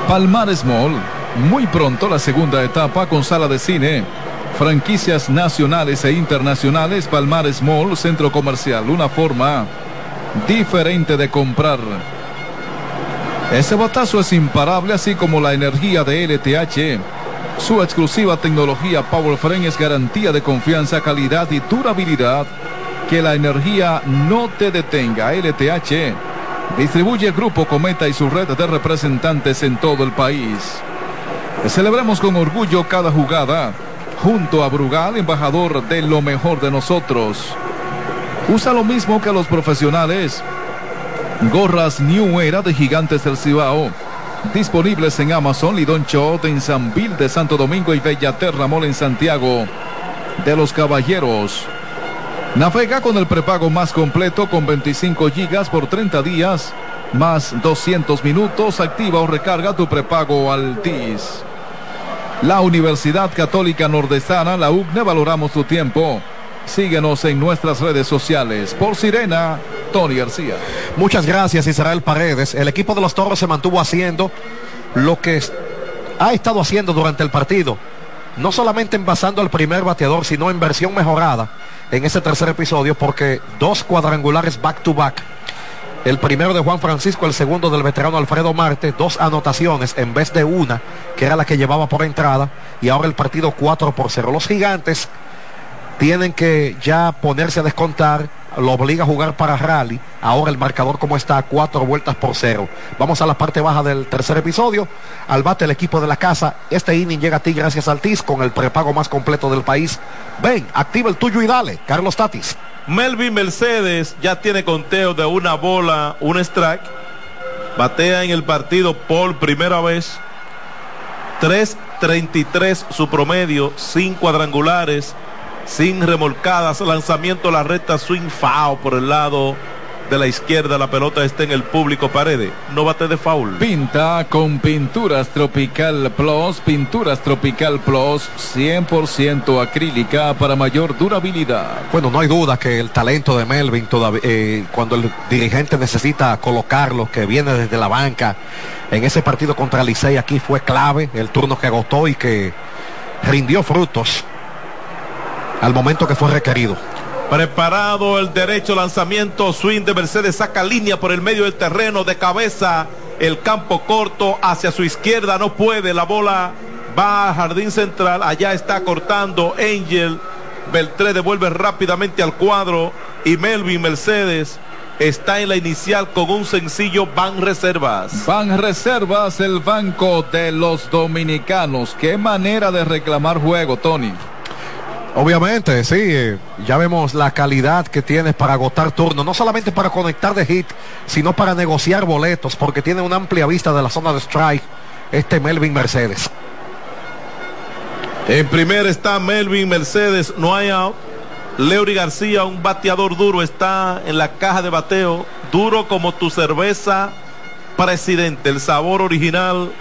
Palmares Mall, muy pronto la segunda etapa con sala de cine. Franquicias nacionales e internacionales, Palmares Mall, centro comercial, una forma diferente de comprar. Ese batazo es imparable, así como la energía de LTH. Su exclusiva tecnología Power Frame es garantía de confianza, calidad y durabilidad. Que la energía no te detenga. LTH distribuye Grupo Cometa y su red de representantes en todo el país. Celebremos con orgullo cada jugada. Junto a Brugal, embajador de lo mejor de nosotros. Usa lo mismo que los profesionales. Gorras New Era de Gigantes del Cibao disponibles en Amazon, Lidon Chot en San Bill de Santo Domingo y Bellaterra Mall en Santiago de los Caballeros. Navega con el prepago más completo con 25 gigas por 30 días, más 200 minutos. Activa o recarga tu prepago Altis. La Universidad Católica Nordestana, la UCNE, valoramos tu tiempo. Síguenos en nuestras redes sociales. Por Sirena, Tony García. Muchas gracias, Israel Paredes. El equipo de los Toros se mantuvo haciendo lo que ha estado haciendo durante el partido. No solamente envasando al primer bateador, sino en versión mejorada en ese tercer episodio, porque dos cuadrangulares back to back. El primero de Juan Francisco, el segundo del veterano Alfredo Marte, dos anotaciones en vez de una, que era la que llevaba por entrada, y ahora el partido 4 por 0. Los gigantes tienen que ya ponerse a descontar, lo obliga a jugar para rally. Ahora el marcador como está, cuatro vueltas por cero. Vamos a la parte baja del tercer episodio. Al bate el equipo de la casa. Este inning llega a ti gracias al TIS con el prepago más completo del país. Ven, activa el tuyo y dale. Carlos Tatis. Melvin Mercedes ya tiene conteo de una bola, un strike. Batea en el partido por primera vez. 3.33 su promedio, sin cuadrangulares, sin remolcadas, lanzamiento a la recta, swing foul por el lado de la izquierda, la pelota está en el público paredes, no bate de foul. Pinta con Pinturas Tropical Plus, Pinturas Tropical Plus 100% acrílica para mayor durabilidad. Bueno, no hay duda que el talento de Melvin todavía, eh, cuando el dirigente necesita colocarlo, que viene desde la banca, en ese partido contra Licey aquí fue clave, el turno que agotó y que rindió frutos al momento que fue requerido. Preparado el derecho lanzamiento, swing de Mercedes saca línea por el medio del terreno de cabeza. el campo corto hacia su izquierda, no puede, la bola va a jardín central, allá está cortando Angel, Beltré devuelve rápidamente al cuadro y Melvin Mercedes está en la inicial con un sencillo Van Reservas. Van Reservas, el banco de los dominicanos. Qué manera de reclamar juego, Tony. Obviamente, sí, eh, ya vemos la calidad que tienes para agotar turnos, no solamente para conectar de hit, sino para negociar boletos, porque tiene una amplia vista de la zona de strike este Melvin Mercedes. En primer está Melvin Mercedes, no hay out. Leury García, un bateador duro, está en la caja de bateo, duro como tu cerveza, presidente, el sabor original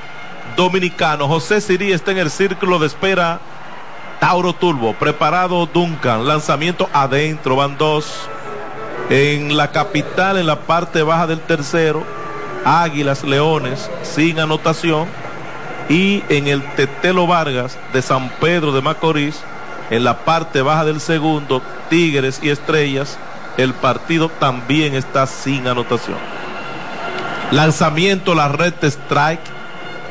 dominicano. José Sirí está en el círculo de espera. Tauro Turbo, preparado Duncan, lanzamiento adentro, van dos. En la capital, en la parte baja del tercero, Águilas, Leones, sin anotación. Y en el Tetelo Vargas de San Pedro de Macorís, en la parte baja del segundo, Tigres y Estrellas, el partido también está sin anotación. Lanzamiento, la red strike,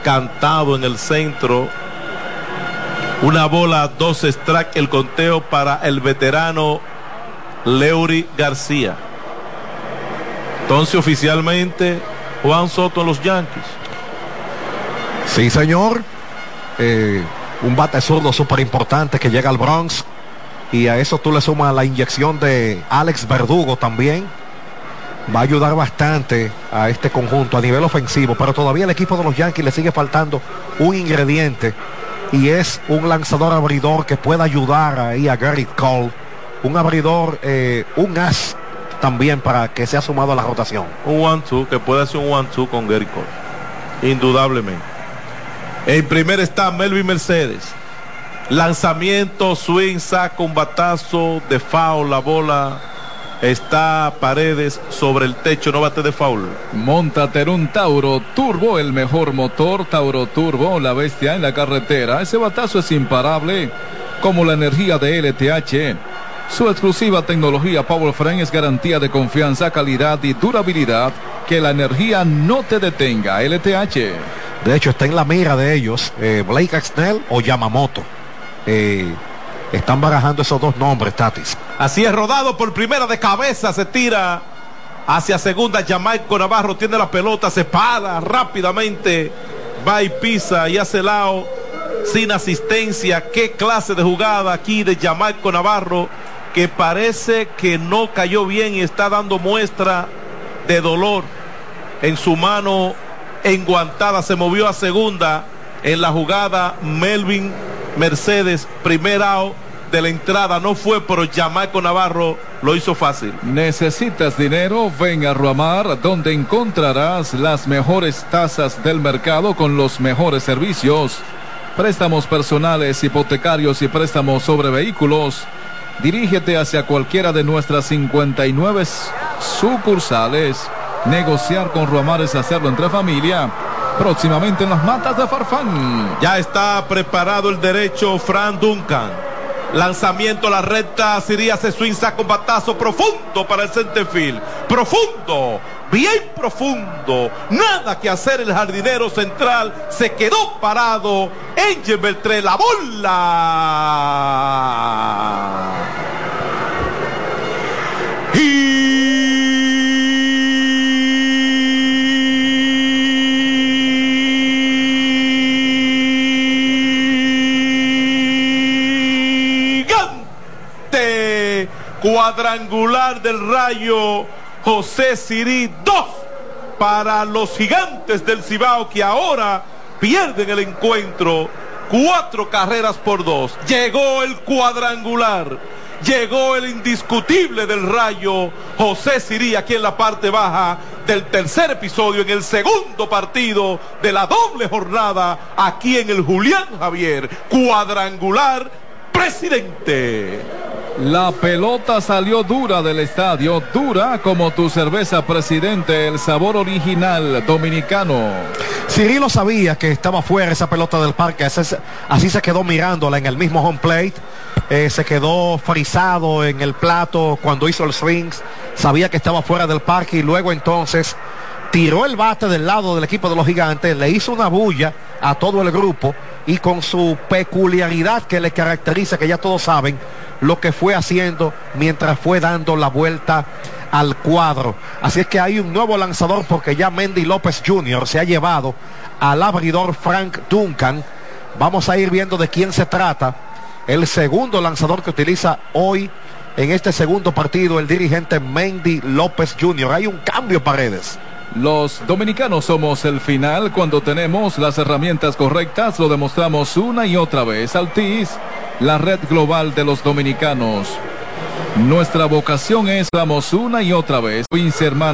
cantado en el centro. Una bola, dos strike, el conteo para el veterano Leury García. Entonces oficialmente Juan Soto a los Yankees. Sí, señor. Eh, un bate zurdo súper importante que llega al Bronx. Y a eso tú le sumas la inyección de Alex Verdugo también. Va a ayudar bastante a este conjunto a nivel ofensivo. Pero todavía el equipo de los Yankees le sigue faltando un ingrediente. Y es un lanzador abridor que pueda ayudar ahí a Garrett Cole. Un abridor, eh, un as también para que sea sumado a la rotación. Un one-two que puede ser un one-two con Gary Cole. Indudablemente. En primer está Melvin Mercedes. Lanzamiento, swing, saca un batazo de foul, la bola está Paredes sobre el techo, no bate de foul. Montate en un Tauro Turbo, el mejor motor Tauro Turbo, la bestia en la carretera. Ese batazo es imparable, como la energía de LTH. Su exclusiva tecnología Power Frame es garantía de confianza, calidad y durabilidad. Que la energía no te detenga. LTH. De hecho, está en la mira de ellos, eh, Blake Axnell o Yamamoto. Eh, están barajando esos dos nombres, Tatis. Así es, rodado por primera de cabeza, se tira hacia segunda. Jamaico Navarro tiene la pelota, se para rápidamente, va y pisa y hace lado sin asistencia. Qué clase de jugada aquí de Jamaico Navarro, que parece que no cayó bien y está dando muestra de dolor en su mano enguantada. Se movió a segunda en la jugada Melvin Mercedes, primer out de la entrada. No fue, pero Jamaico Navarro lo hizo fácil. ¿Necesitas dinero? Ven a Ruamar, donde encontrarás las mejores tasas del mercado con los mejores servicios. Préstamos personales, hipotecarios y préstamos sobre vehículos. Dirígete hacia cualquiera de nuestras 59 sucursales. Negociar con Ruamar es hacerlo entre familia. Próximamente en las matas de Farfán. Ya está preparado el derecho Fran Duncan. Lanzamiento a la recta, Siria se swing, un batazo profundo para el centerfield. Profundo, bien profundo. Nada que hacer el jardinero central. Se quedó parado. Angel Beltré, la bola. Cuadrangular del rayo José Sirí 2 para los gigantes del Cibao que ahora pierden el encuentro. Cuatro carreras por dos. Llegó el cuadrangular. Llegó el indiscutible del rayo José Sirí aquí en la parte baja del tercer episodio, en el segundo partido de la doble jornada aquí en el Julián Javier. Cuadrangular presidente. La pelota salió dura del estadio, dura como tu cerveza presidente, el sabor original dominicano. Cirilo sabía que estaba fuera esa pelota del parque, así, se quedó mirándola en el mismo home plate, eh, se quedó frisado en el plato cuando hizo el swings, sabía que estaba fuera del parque y luego entonces tiró el bate del lado del equipo de los gigantes, le hizo una bulla a todo el grupo y con su peculiaridad que le caracteriza, que ya todos saben, lo que fue haciendo mientras fue dando la vuelta al cuadro. Así es que hay un nuevo lanzador porque ya Mendy López Jr. se ha llevado al abridor Frank Duncan. Vamos a ir viendo de quién se trata. El segundo lanzador que utiliza hoy en este segundo partido el dirigente Mendy López Jr. Hay un cambio paredes. Los dominicanos somos el final cuando tenemos las herramientas correctas, lo demostramos una y otra vez. Altis, la red global de los dominicanos. Nuestra vocación es, vamos una y otra vez, hermano.